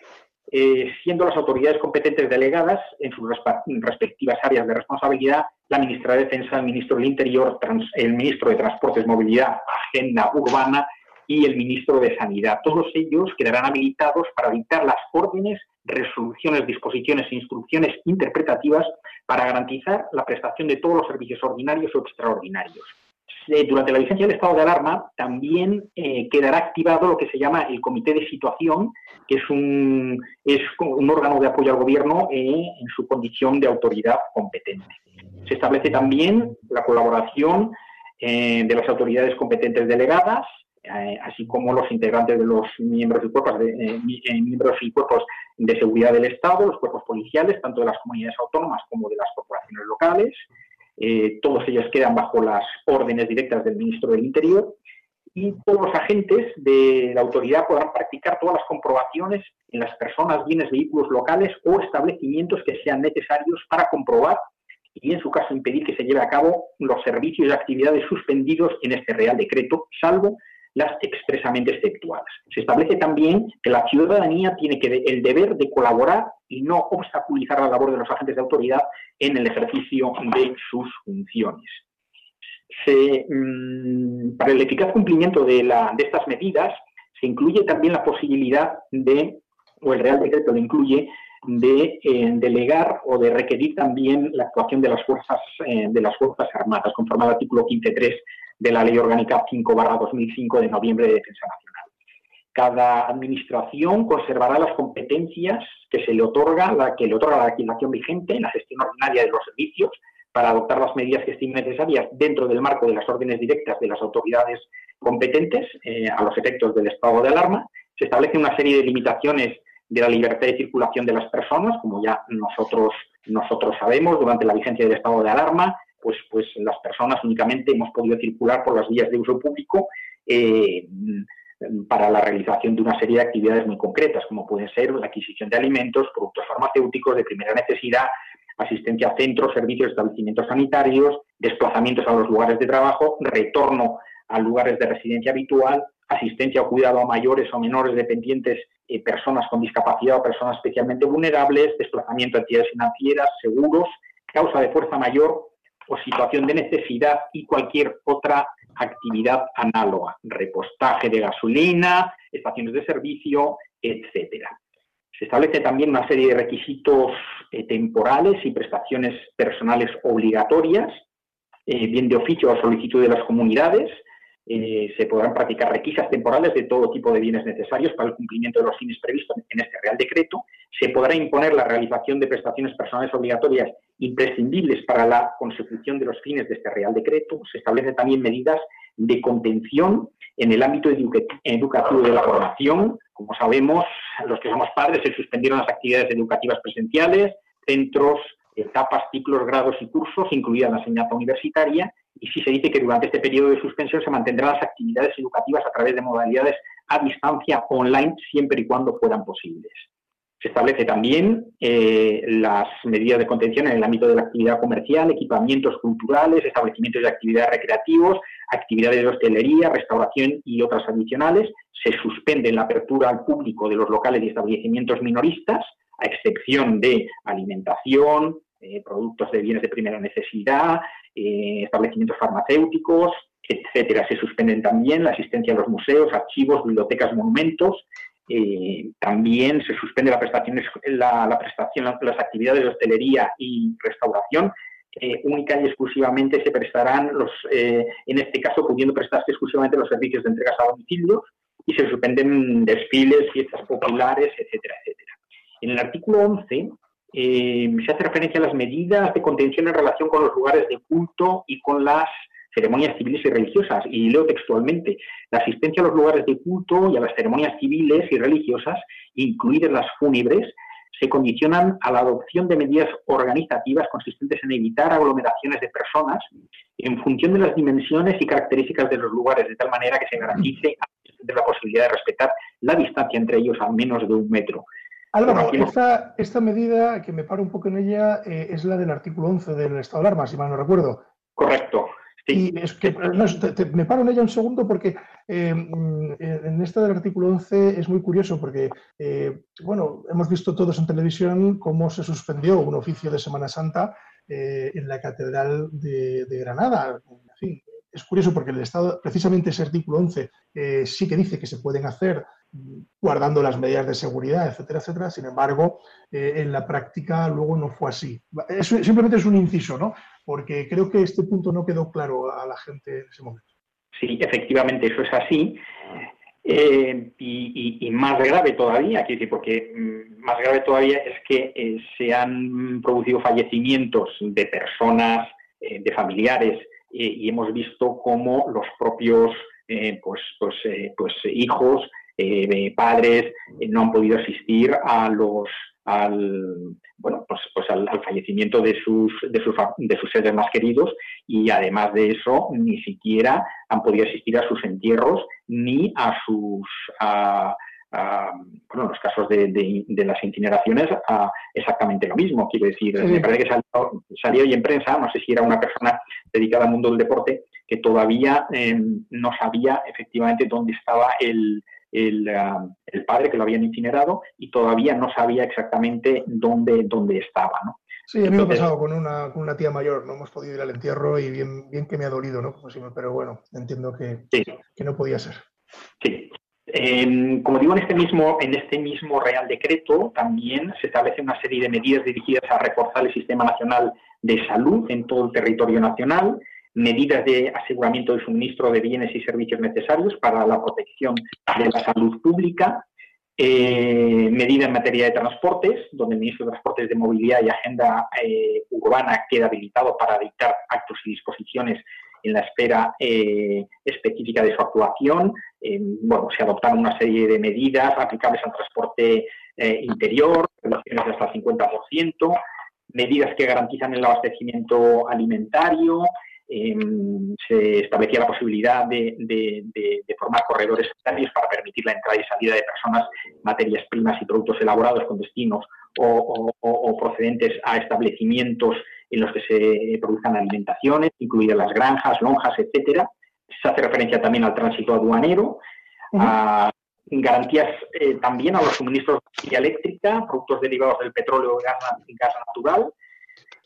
siendo las autoridades competentes delegadas en sus respectivas áreas de responsabilidad la ministra de Defensa, el ministro del Interior, el ministro de Transportes, Movilidad, Agenda Urbana y el ministro de Sanidad. Todos ellos quedarán habilitados para dictar las órdenes, resoluciones, disposiciones e instrucciones interpretativas para garantizar la prestación de todos los servicios ordinarios o extraordinarios. Eh, durante la vigencia del estado de alarma también eh, quedará activado lo que se llama el comité de situación, que es un, es un órgano de apoyo al gobierno eh, en su condición de autoridad competente. Se establece también la colaboración eh, de las autoridades competentes delegadas, eh, así como los integrantes de los miembros y cuerpos de, eh, eh, miembros y cuerpos de seguridad del Estado, los cuerpos policiales, tanto de las comunidades autónomas como de las corporaciones locales. Eh, todos ellos quedan bajo las órdenes directas del ministro del Interior y todos los agentes de la autoridad podrán practicar todas las comprobaciones en las personas, bienes, vehículos locales o establecimientos que sean necesarios para comprobar y, en su caso, impedir que se lleve a cabo los servicios y actividades suspendidos en este Real Decreto, salvo las expresamente exceptuadas. Se establece también que la ciudadanía tiene el deber de colaborar y no obstaculizar la labor de los agentes de autoridad en el ejercicio de sus funciones. Mm, para el eficaz cumplimiento de, de estas medidas se incluye también la posibilidad de, o el Real Decreto lo incluye, de eh, delegar o de requerir también la actuación de las fuerzas eh, de las fuerzas armadas, conforme al artículo 15.3 de la Ley Orgánica 5-2005 de noviembre de Defensa Nacional. Cada administración conservará las competencias que se le otorga, la que le otorga la legislación vigente en la gestión ordinaria de los servicios para adoptar las medidas que estimen necesarias dentro del marco de las órdenes directas de las autoridades competentes eh, a los efectos del estado de alarma. Se establece una serie de limitaciones de la libertad de circulación de las personas, como ya nosotros, nosotros sabemos durante la vigencia del estado de alarma, pues, pues las personas únicamente hemos podido circular por las vías de uso público eh, para la realización de una serie de actividades muy concretas, como pueden ser la adquisición de alimentos, productos farmacéuticos de primera necesidad, asistencia a centros, servicios, establecimientos sanitarios, desplazamientos a los lugares de trabajo, retorno a lugares de residencia habitual, asistencia o cuidado a mayores o menores dependientes, eh, personas con discapacidad o personas especialmente vulnerables, desplazamiento a entidades financieras, seguros, causa de fuerza mayor o situación de necesidad y cualquier otra actividad análoga, repostaje de gasolina, estaciones de servicio, etcétera. Se establece también una serie de requisitos eh, temporales y prestaciones personales obligatorias, eh, bien de oficio o solicitud de las comunidades, eh, se podrán practicar requisas temporales de todo tipo de bienes necesarios para el cumplimiento de los fines previstos en este Real Decreto. Se podrá imponer la realización de prestaciones personales obligatorias imprescindibles para la consecución de los fines de este Real Decreto. Se establecen también medidas de contención en el ámbito educativo de la formación. Como sabemos, los que somos padres se suspendieron las actividades educativas presenciales, centros, etapas, ciclos, grados y cursos, incluida la enseñanza universitaria, y sí se dice que durante este periodo de suspensión se mantendrán las actividades educativas a través de modalidades a distancia online siempre y cuando fueran posibles. Se establece también eh, las medidas de contención en el ámbito de la actividad comercial, equipamientos culturales, establecimientos de actividades recreativos, actividades de hostelería, restauración y otras adicionales. Se suspende la apertura al público de los locales y establecimientos minoristas, a excepción de alimentación, eh, productos de bienes de primera necesidad, eh, establecimientos farmacéuticos, etcétera. Se suspenden también la asistencia a los museos, archivos, bibliotecas, monumentos. Eh, también se suspende la prestación, la, las actividades de hostelería y restauración. única y exclusivamente se prestarán los, en este caso, pudiendo prestarse exclusivamente los servicios de entregas a domicilio y se suspenden desfiles, fiestas populares, etcétera, etcétera. En el artículo 11 eh, se hace referencia a las medidas de contención en relación con los lugares de culto y con las ceremonias civiles y religiosas. Y leo textualmente, la asistencia a los lugares de culto y a las ceremonias civiles y religiosas, incluidas las fúnebres, se condicionan a la adopción de medidas organizativas consistentes en evitar aglomeraciones de personas en función de las dimensiones y características de los lugares, de tal manera que se garantice la posibilidad de respetar la distancia entre ellos a menos de un metro. Álvaro, esta, esta, medida, que me paro un poco en ella, eh, es la del artículo 11 del estado de alarma, si mal no recuerdo. Correcto. Y es que me paro en ella un segundo porque eh, mm, en esta del artículo 11 es muy curioso porque, eh, bueno, hemos visto todos en televisión cómo se suspendió un oficio de Semana Santa en la Catedral de, de Granada. En fin, es curioso porque el Estado, precisamente ese artículo 11, sí que dice que se pueden hacer guardando las medidas de seguridad, etcétera, etcétera. Sin embargo, eh, en la práctica luego no fue así. simplemente es un inciso, ¿no? Porque creo que este punto no quedó claro a la gente en ese momento. Sí, efectivamente, eso es así. Eh, y, más grave todavía, decir, porque mm, más grave todavía es que eh, se han producido fallecimientos de personas, de familiares, y hemos visto cómo los propios pues, pues, pues hijos eh, padres eh, no han podido asistir a los, al bueno pues, pues al, fallecimiento de sus, de sus de sus seres más queridos y además de eso ni siquiera han podido asistir a sus entierros ni a sus bueno, en los casos de, las incineraciones, a exactamente lo mismo. Quiero decir, me parece que salió, salió, hoy en prensa, no sé si era una persona dedicada al mundo del deporte, que todavía em, no sabía efectivamente dónde estaba el, el, padre que lo habían incinerado y todavía no sabía exactamente dónde, dónde estaba, ¿no? Sí, a mí me ha pasado con una, con una tía mayor, no hemos podido ir al entierro y bien, bien que me ha dolido, ¿no? Pero bueno, entiendo que, que no podía ser. Sí. Em, como digo, en este, mismo, en este mismo Real Decreto también se establece una serie de medidas dirigidas a reforzar el Sistema Nacional de Salud en todo el territorio nacional, medidas de aseguramiento de suministro de bienes y servicios necesarios para la protección de la salud pública, eh, medidas en materia de transportes, donde el ministro de Transportes de Movilidad y Agenda eh, Urbana queda habilitado para dictar actos y disposiciones en la esfera eh, específica de su actuación. bueno, se adoptaron una serie de medidas aplicables al transporte interior, reducciones de hasta el 50%, medidas que garantizan el abastecimiento alimentario, se establecía la posibilidad de, formar corredores sanitarios para permitir la entrada y salida de personas, materias primas y productos elaborados con destinos o, procedentes a establecimientos en los que se produzcan alimentaciones, incluidas las granjas, lonjas, etcétera. Se hace referencia también al tránsito aduanero, a garantías eh, también a los suministros de energía eléctrica, productos derivados del petróleo y gas natural,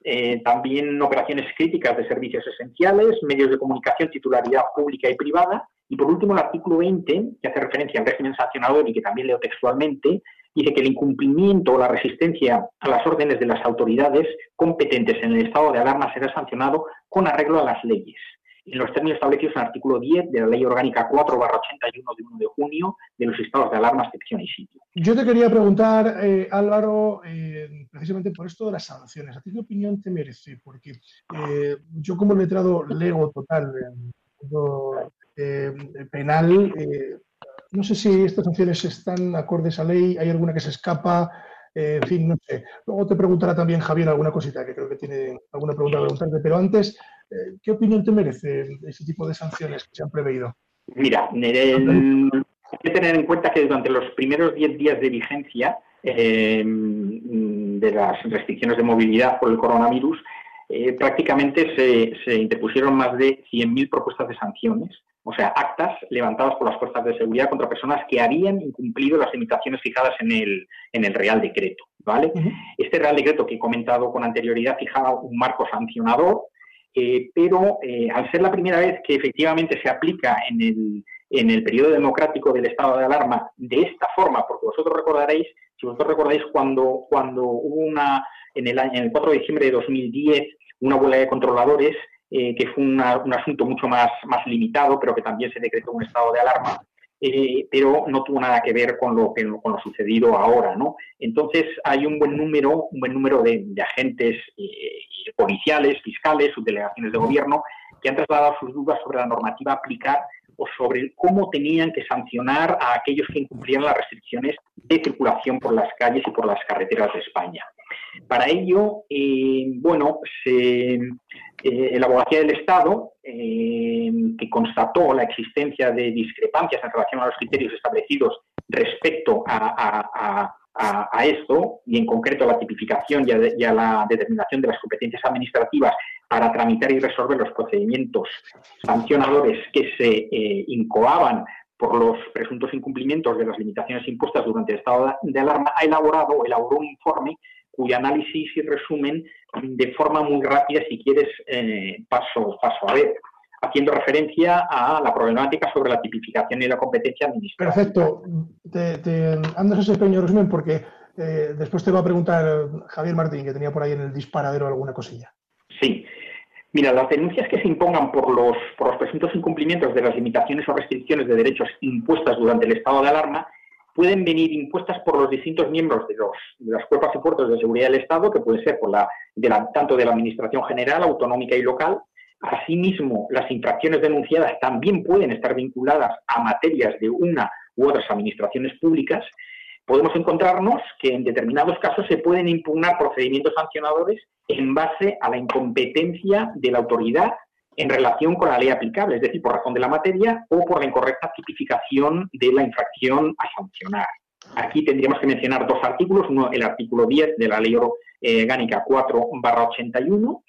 eh, también operaciones críticas de servicios esenciales, medios de comunicación, titularidad pública y privada. Y por último, el artículo 20, que hace referencia al régimen sancionador y que también leo textualmente, dice que el incumplimiento o la resistencia a las órdenes de las autoridades competentes en el estado de alarma será sancionado con arreglo a las leyes en los términos establecidos en el artículo 10 de la Ley Orgánica 4 81 de 1 de junio de los estados de alarma, excepción y sitio. Yo te quería preguntar, eh, Álvaro, eh, precisamente por esto de las sanciones. ¿A ti qué opinión te merece? Porque eh, yo como letrado lego total penal, no sé si estas sanciones están acordes a ley, hay alguna que se escapa, en fin, no sé. Luego te preguntará también Javier alguna cosita, que creo que tiene alguna pregunta a preguntarte, pero antes eh, ¿Qué opinión te merece ese tipo de sanciones que se han preveído? Mira, hay que tener en cuenta que durante los primeros 10 días de vigencia em, de las restricciones de movilidad por el coronavirus, eh, prácticamente se, interpusieron más de 100.000 propuestas de sanciones, o sea, actas levantadas por las fuerzas de seguridad contra personas que habían incumplido las limitaciones fijadas en el, en el Real Decreto. ¿vale? Este Real Decreto que he comentado con anterioridad fijaba un marco sancionador eh, pero eh, al ser la primera vez que efectivamente se aplica en el, en el periodo democrático del estado de alarma de esta forma, porque vosotros recordaréis, si vosotros recordáis cuando, cuando hubo una, en el, en el 4 de diciembre de 2010, una huelga de controladores, eh, que fue un asunto mucho más, más limitado, pero que también se decretó un estado de alarma, eh, pero no tuvo nada que ver con lo, con lo sucedido ahora, ¿no? Entonces hay un buen número, un buen número de, agentes eh, policiales, fiscales, subdelegaciones de gobierno que han trasladado sus dudas sobre la normativa a aplicar o sobre cómo tenían que sancionar a aquellos que incumplían las restricciones de circulación por las calles y por las carreteras de España. Para ello, eh, bueno, se, eh, la abogacía del Estado, eh, que constató la existencia de discrepancias en relación a los criterios establecidos respecto a, esto, y en concreto a la tipificación y a, la determinación de las competencias administrativas para tramitar y resolver los procedimientos sancionadores que se incoaban por los presuntos incumplimientos de las limitaciones impuestas durante el estado de alarma, ha elaborado o elaboró un informe cuyo análisis y resumen de forma muy rápida, si quieres, eh, paso, paso a ver, haciendo referencia a la problemática sobre la tipificación y la competencia administrativa. Perfecto. Te, te andas ese pequeño resumen porque eh, después te va a preguntar Javier Martín, que tenía por ahí en el disparadero alguna cosilla. Sí. Mira, las denuncias que se impongan por los, por los presuntos incumplimientos de las limitaciones o restricciones de derechos impuestas durante el estado de alarma pueden venir impuestas por los distintos miembros de, los, de las cuerpos y puertos de seguridad del Estado, que puede ser por la, de la, tanto de la Administración General, autonómica y local. Asimismo, las infracciones denunciadas también pueden estar vinculadas a materias de una u otras administraciones públicas, podemos encontrarnos que en determinados casos se pueden impugnar procedimientos sancionadores en base a la incompetencia de la autoridad en relación con la ley aplicable, es decir, por razón de la materia o por la incorrecta tipificación de la infracción a sancionar. Aquí tendríamos que mencionar dos artículos, uno el artículo 10 de la Ley Orgánica 4 81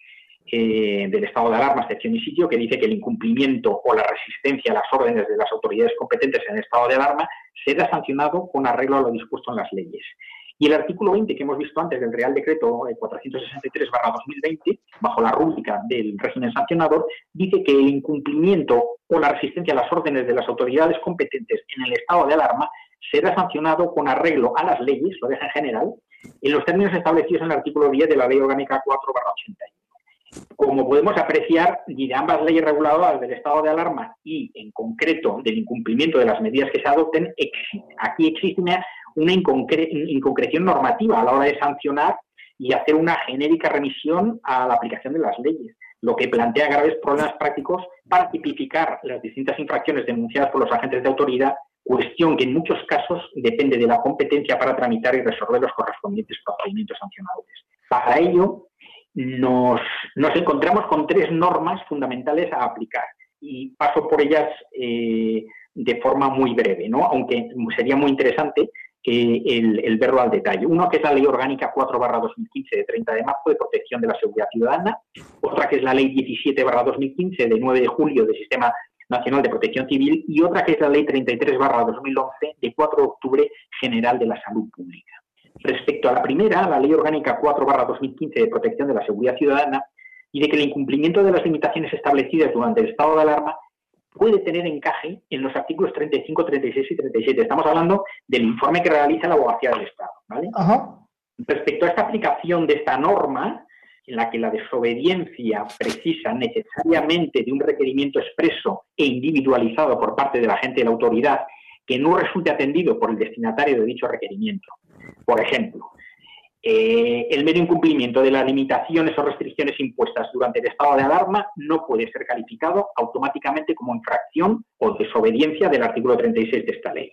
eh, del estado de alarma, excepción y sitio, que dice que el incumplimiento o la resistencia a las órdenes de las autoridades competentes en el estado de alarma será sancionado con arreglo a lo dispuesto en las leyes. Y el artículo 20 que hemos visto antes del Real Decreto 463-2020, eh, bajo la rúbrica del régimen sancionador, dice que el incumplimiento o la resistencia a las órdenes de las autoridades competentes en el estado de alarma será sancionado con arreglo a las leyes, lo deja en general, en los términos establecidos en el artículo 10 de la Ley Orgánica 4-81. Como podemos apreciar, de ambas leyes reguladoras del estado de alarma y, en concreto, del incumplimiento de las medidas que se adopten, aquí existe una una inconcreción normativa a la hora de sancionar y hacer una genérica remisión a la aplicación de las leyes, lo que plantea graves problemas prácticos para tipificar las distintas infracciones denunciadas por los agentes de autoridad, cuestión que en muchos casos depende de la competencia para tramitar y resolver los correspondientes procedimientos sancionadores. Para ello, nos, encontramos con tres normas fundamentales a aplicar y paso por ellas eh, de forma muy breve, ¿no? aunque sería muy interesante el, verlo al detalle. Uno que es la Ley Orgánica 4 2015 de 30 de marzo de protección de la seguridad ciudadana, otra que es la Ley 17 2015 de 9 de julio del Sistema Nacional de Protección Civil y otra que es la Ley 33 2011 de 4 de octubre General de la Salud Pública. Respecto a la primera, la Ley Orgánica 4 2015 de protección de la seguridad ciudadana, dice que el incumplimiento de las limitaciones establecidas durante el estado de alarma puede tener encaje en los artículos 35, 36 y 37. Estamos hablando del informe que realiza la abogacía del Estado. Respecto a esta aplicación de esta norma, en la que la desobediencia precisa necesariamente de un requerimiento expreso e individualizado por parte del agente de la autoridad que no resulte atendido por el destinatario de dicho requerimiento. Por ejemplo, eh, el mero incumplimiento de las limitaciones o restricciones impuestas durante el estado de alarma no puede ser calificado automáticamente como infracción o desobediencia del artículo 36 de esta ley.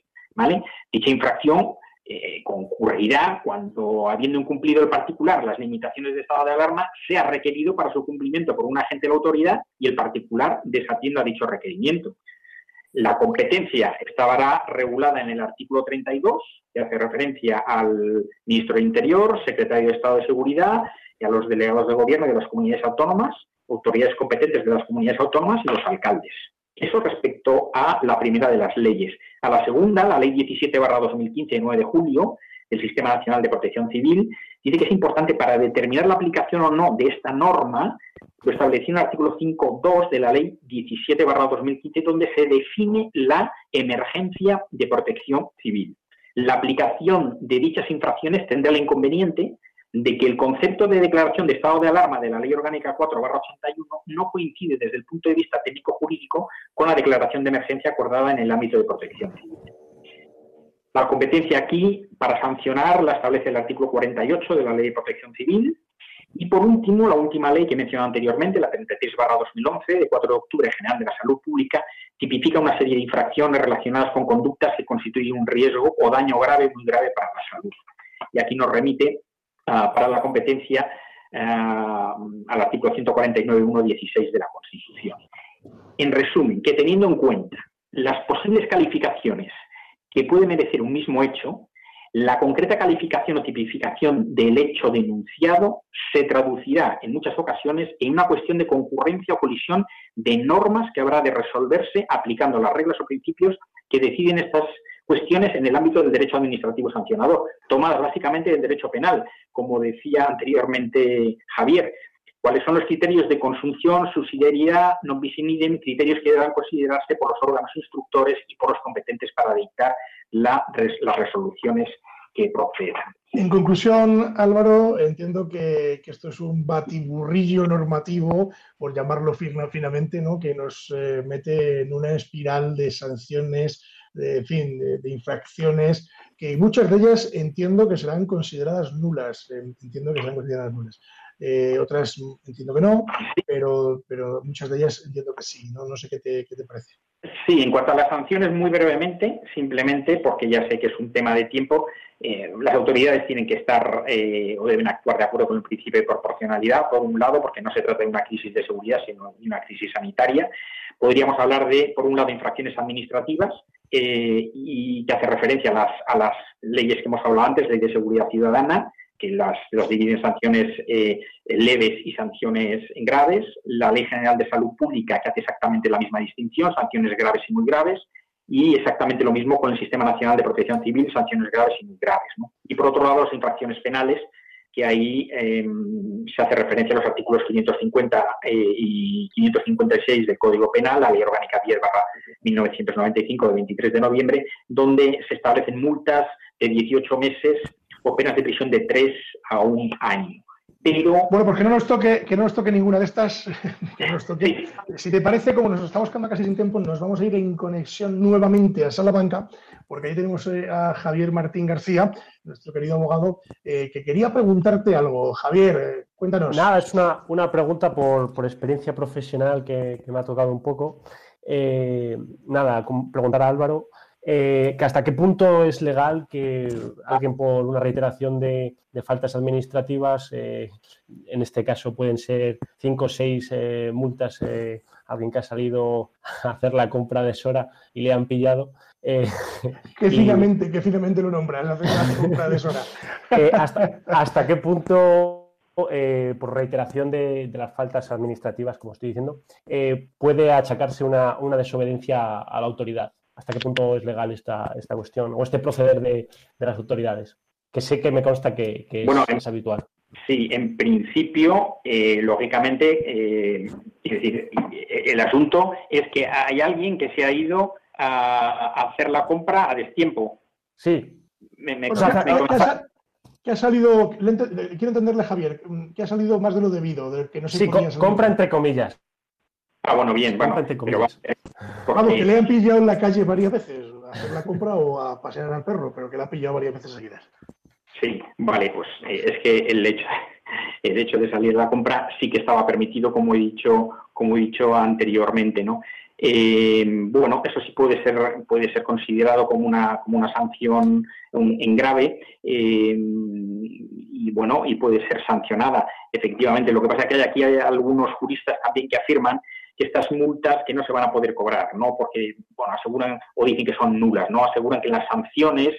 Dicha infracción eh, concurrirá cuando, habiendo incumplido el particular las limitaciones de estado de alarma, sea requerido para su cumplimiento por un agente de la autoridad y el particular desatienda dicho requerimiento. La competencia estará regulada en el artículo 32, que hace referencia al ministro de Interior, secretario de Estado de Seguridad y a los delegados de gobierno de las comunidades autónomas, autoridades competentes de las comunidades autónomas y los alcaldes. Eso respecto a la primera de las leyes. A la segunda, la Ley 17-2015 de 9 de julio, del Sistema Nacional de Protección Civil, dice que es importante para determinar la aplicación o no de esta norma lo estableció en el artículo 5.2 de la Ley 17-2015, donde se define la emergencia de protección civil. La aplicación de dichas infracciones tendrá el inconveniente de que el concepto de declaración de estado de alarma de la Ley Orgánica 4-81 no coincide desde el punto de vista técnico-jurídico con la declaración de emergencia acordada en el ámbito de protección civil. La competencia aquí para sancionar la establece el artículo 48 de la Ley de Protección Civil, y por último, la última ley que he mencionado anteriormente, la 33-2011, de 4 de octubre General de la Salud Pública, tipifica una serie de infracciones relacionadas con conductas que constituyen un riesgo o daño grave, muy grave para la salud. Y aquí nos remite ah, para la competencia ah, al artículo 149.1.16 de la Constitución. En resumen, que teniendo en cuenta las posibles calificaciones que puede merecer un mismo hecho, la concreta calificación o tipificación del hecho denunciado se traducirá en muchas ocasiones en una cuestión de concurrencia o colisión de normas que habrá de resolverse aplicando las reglas o principios que deciden estas cuestiones en el ámbito del derecho administrativo sancionador, tomadas básicamente del derecho penal, como decía anteriormente Javier. ¿Cuáles son los criterios de consunción, subsidiariedad, non bis in idem, criterios que deberán considerarse por los órganos instructores y por los competentes para dictar las resoluciones que procedan. En conclusión, Álvaro, entiendo que, esto es un batiburrillo normativo, por llamarlo finamente, que nos eh, mete en una espiral de sanciones, de, fin, de, infracciones, que muchas de ellas entiendo que serán consideradas nulas. Entiendo que serán consideradas nulas. Eh, otras entiendo que no, pero, pero muchas de ellas entiendo que sí. No, no sé qué te, qué te parece. Sí, en cuanto a las sanciones, muy brevemente, simplemente porque ya sé que es un tema de tiempo, eh, las autoridades tienen que estar eh, o deben actuar de acuerdo con el principio de proporcionalidad, por un lado, porque no se trata de una crisis de seguridad, sino de una crisis sanitaria. Podríamos hablar de, por un lado, infracciones administrativas eh, y que hace referencia a las, a las leyes que hemos hablado antes, ley de seguridad ciudadana, que las, los dividen en sanciones eh, leves y sanciones graves, la Ley General de Salud Pública, que hace exactamente la misma distinción, sanciones graves y muy graves, y exactamente lo mismo con el Sistema Nacional de Protección Civil, sanciones graves y muy graves. Y por otro lado, las infracciones penales, que ahí em, se hace referencia a los artículos 550 eh, y 556 del Código Penal, la Ley Orgánica 10 1995 de 23 de noviembre, donde se establecen multas de 18 meses o penas de prisión de 3 a un año. Pero, Bueno, pues que no nos toque, que no nos toque ninguna de estas. que nos toque. Si te parece, como nos estamos quedando casi sin tiempo, nos vamos a ir en conexión nuevamente a Salamanca, porque ahí tenemos eh, a Javier Martín García, nuestro querido abogado, eh, que quería preguntarte algo. Javier, eh, cuéntanos. Nada, es una, una pregunta por, por experiencia profesional que, que me ha tocado un poco. Eh, nada, preguntar a Álvaro eh, que hasta qué punto es legal que alguien por una reiteración de, de faltas administrativas, eh, en este caso pueden ser cinco o seis eh, multas, eh, alguien que ha salido a hacer la compra de Sora y le han pillado. que y- finamente, que finamente lo nombras, haces la compra de Sora. hasta, hasta qué punto, eh, por reiteración de, de las faltas administrativas, como estoy diciendo, eh, puede achacarse una, una desobediencia a la autoridad. ¿Hasta qué punto es legal esta, esta cuestión o este proceder de, de las autoridades? Que sé que me consta que, que es, Bueno, en- es habitual. Sí, en principio, eh, lógicamente, eh, es decir, el asunto es que hay alguien que se ha ido a, a hacer la compra a destiempo. Sí, Me, me- O sea, me que, ha, sa- que ha salido, quiero entenderle, Javier, que ha salido más de lo debido, de que no se sí, co- compra entre comillas. Ah, bueno, bien, bueno. pero comillas. va- eh, Vamos, porque- que le han pillado en la calle varias veces, a hacer la compra o a pasear al perro, pero que le ha pillado varias veces seguidas. Sí, vale, pues eh, es que el hecho, el hecho de salir a la compra sí que estaba permitido, como he dicho, como he dicho anteriormente, ¿no? Eh, bueno, eso sí puede ser, puede ser considerado como una, como una sanción en grave eh, y bueno, y puede ser sancionada. Efectivamente, lo que pasa es que hay, aquí hay algunos juristas también que afirman que estas multas que no se van a poder cobrar, ¿no? Porque, bueno, aseguran o dicen que son nulas, ¿no? Aseguran que las sanciones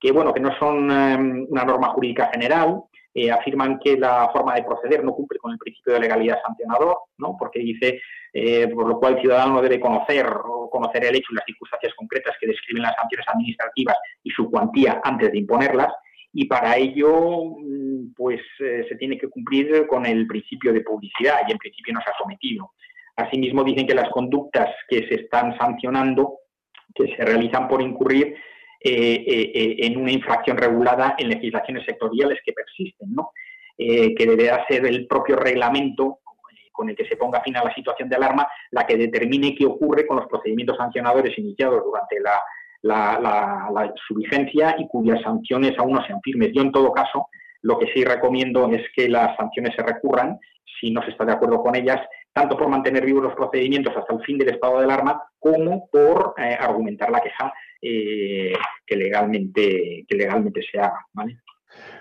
que bueno, que no son eh, una norma jurídica general, eh, afirman que la forma de proceder no cumple con el principio de legalidad sancionador, ¿no? porque dice, eh, por lo cual el ciudadano debe conocer o conocer el hecho y las circunstancias concretas que describen las sanciones administrativas y su cuantía antes de imponerlas, y para ello mm, pues eh, se tiene que cumplir con el principio de publicidad y en principio no se ha sometido. Asimismo dicen que las conductas que se están sancionando, que se realizan por incurrir eh, eh, eh, en una infracción regulada en legislaciones sectoriales que persisten, ¿no? Que deberá ser el propio reglamento con el que se ponga fin a la situación de alarma la que determine qué ocurre con los procedimientos sancionadores iniciados durante la- su vigencia y cuyas sanciones aún no sean firmes. Yo, en todo caso, lo que sí recomiendo es que las sanciones se recurran si no se está de acuerdo con ellas, tanto por mantener vivos los procedimientos hasta el fin del estado de alarma, como por eh, argumentar la queja eh, que legalmente que legalmente se haga. ¿vale?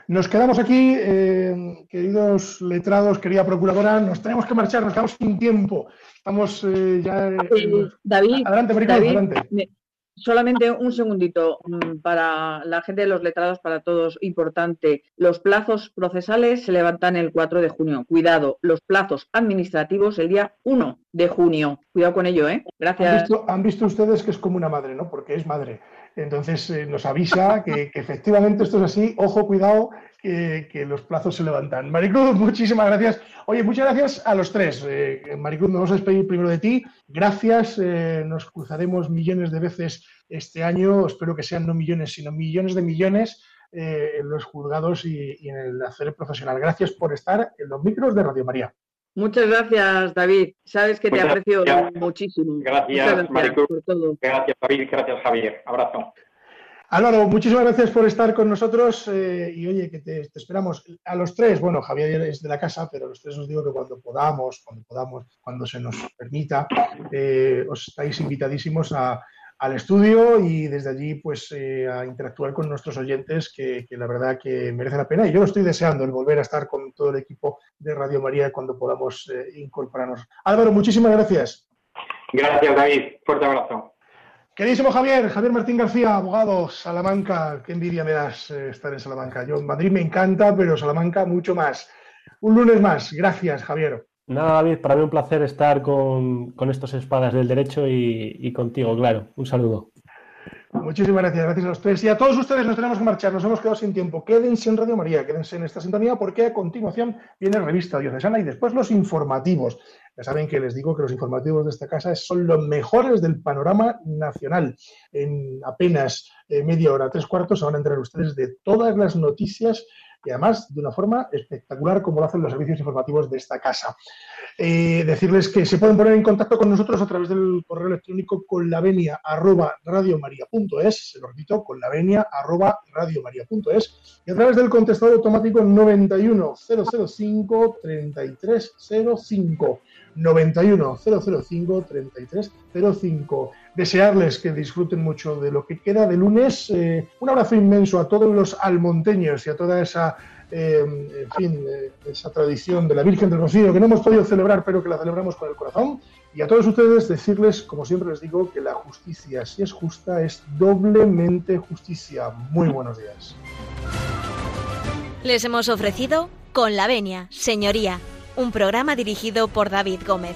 Nos quedamos aquí, eh, queridos letrados, querida procuradora, nos tenemos que marchar, nos quedamos sin tiempo. Estamos eh, ya... en- Eh, David, Adelante, Maricruz, David, adelante. me- solamente un segundito mm, para la gente de los letrados, para todos, importante. Los plazos procesales se levantan el 4 de junio. Cuidado, los plazos administrativos el día 1 de junio. Cuidado con ello, ¿eh? Han Gracias. visto, han visto ustedes que es como una madre, ¿no? Porque es madre. Entonces eh, nos avisa que, efectivamente esto es así. Ojo, cuidado, que, los plazos se levantan. Maricruz, muchísimas gracias. Oye, muchas gracias a los tres. Eh, Maricruz, nos vamos a despedir primero de ti. Gracias. eh, nos cruzaremos millones de veces este año. Espero que sean no millones, sino millones de millones en los juzgados y, y en el hacer profesional. Gracias por estar en los micros de Radio María. Muchas gracias, David. Sabes que te aprecio gracias. muchísimo. Gracias, gracias Maricruz. por todo. Gracias, David. Gracias, Javier. Abrazo. Álvaro, muchísimas gracias por estar con nosotros eh, y oye, que te, esperamos a los tres. Bueno, Javier es de la casa, pero a los tres os digo que cuando podamos, cuando podamos, cuando se nos permita, eh, os estáis invitadísimos al estudio y desde allí pues eh, a interactuar con nuestros oyentes que, la verdad que merece la pena y yo lo estoy deseando el volver a estar con todo el equipo de Radio María cuando podamos incorporarnos. Álvaro, muchísimas gracias. Gracias David, fuerte abrazo. Queridísimo Javier, Javier Martín García, abogado, Salamanca, qué envidia me das eh, estar en Salamanca. Yo en Madrid me encanta, pero Salamanca mucho más. Un lunes más, gracias Javier. Nada, David, para mí un placer estar con, estos espadas del derecho y contigo, claro. Un saludo. Muchísimas gracias, gracias a los tres. Y a todos ustedes nos tenemos que marchar, nos hemos quedado sin tiempo. Quédense en Radio María, quédense en esta sintonía porque a continuación viene Revista Diocesana y después los informativos. Ya saben que les digo que los informativos de esta casa son los mejores del panorama nacional. En apenas eh, media hora, tres cuartos, se van a enterar ustedes de todas las noticias y además de una forma espectacular como lo hacen los servicios informativos de esta casa. Eh, decirles que se pueden poner en contacto con nosotros a través del correo electrónico con la venia arroba radiomaria.es, se lo repito, con la venia arroba radiomaria.es y a través del contestador automático 91005 3305 91005 3305 desearles que disfruten mucho de lo que queda de lunes. Eh, un abrazo inmenso a todos los almonteños y a toda esa, eh, en fin, eh, esa tradición de la Virgen del Rocío que no hemos podido celebrar, pero que la celebramos con el corazón. Y a todos ustedes decirles, como siempre les digo, que la justicia, si es justa, es doblemente justicia. Muy buenos días. Les hemos ofrecido Con la Venia, Señoría, un programa dirigido por David Gómez.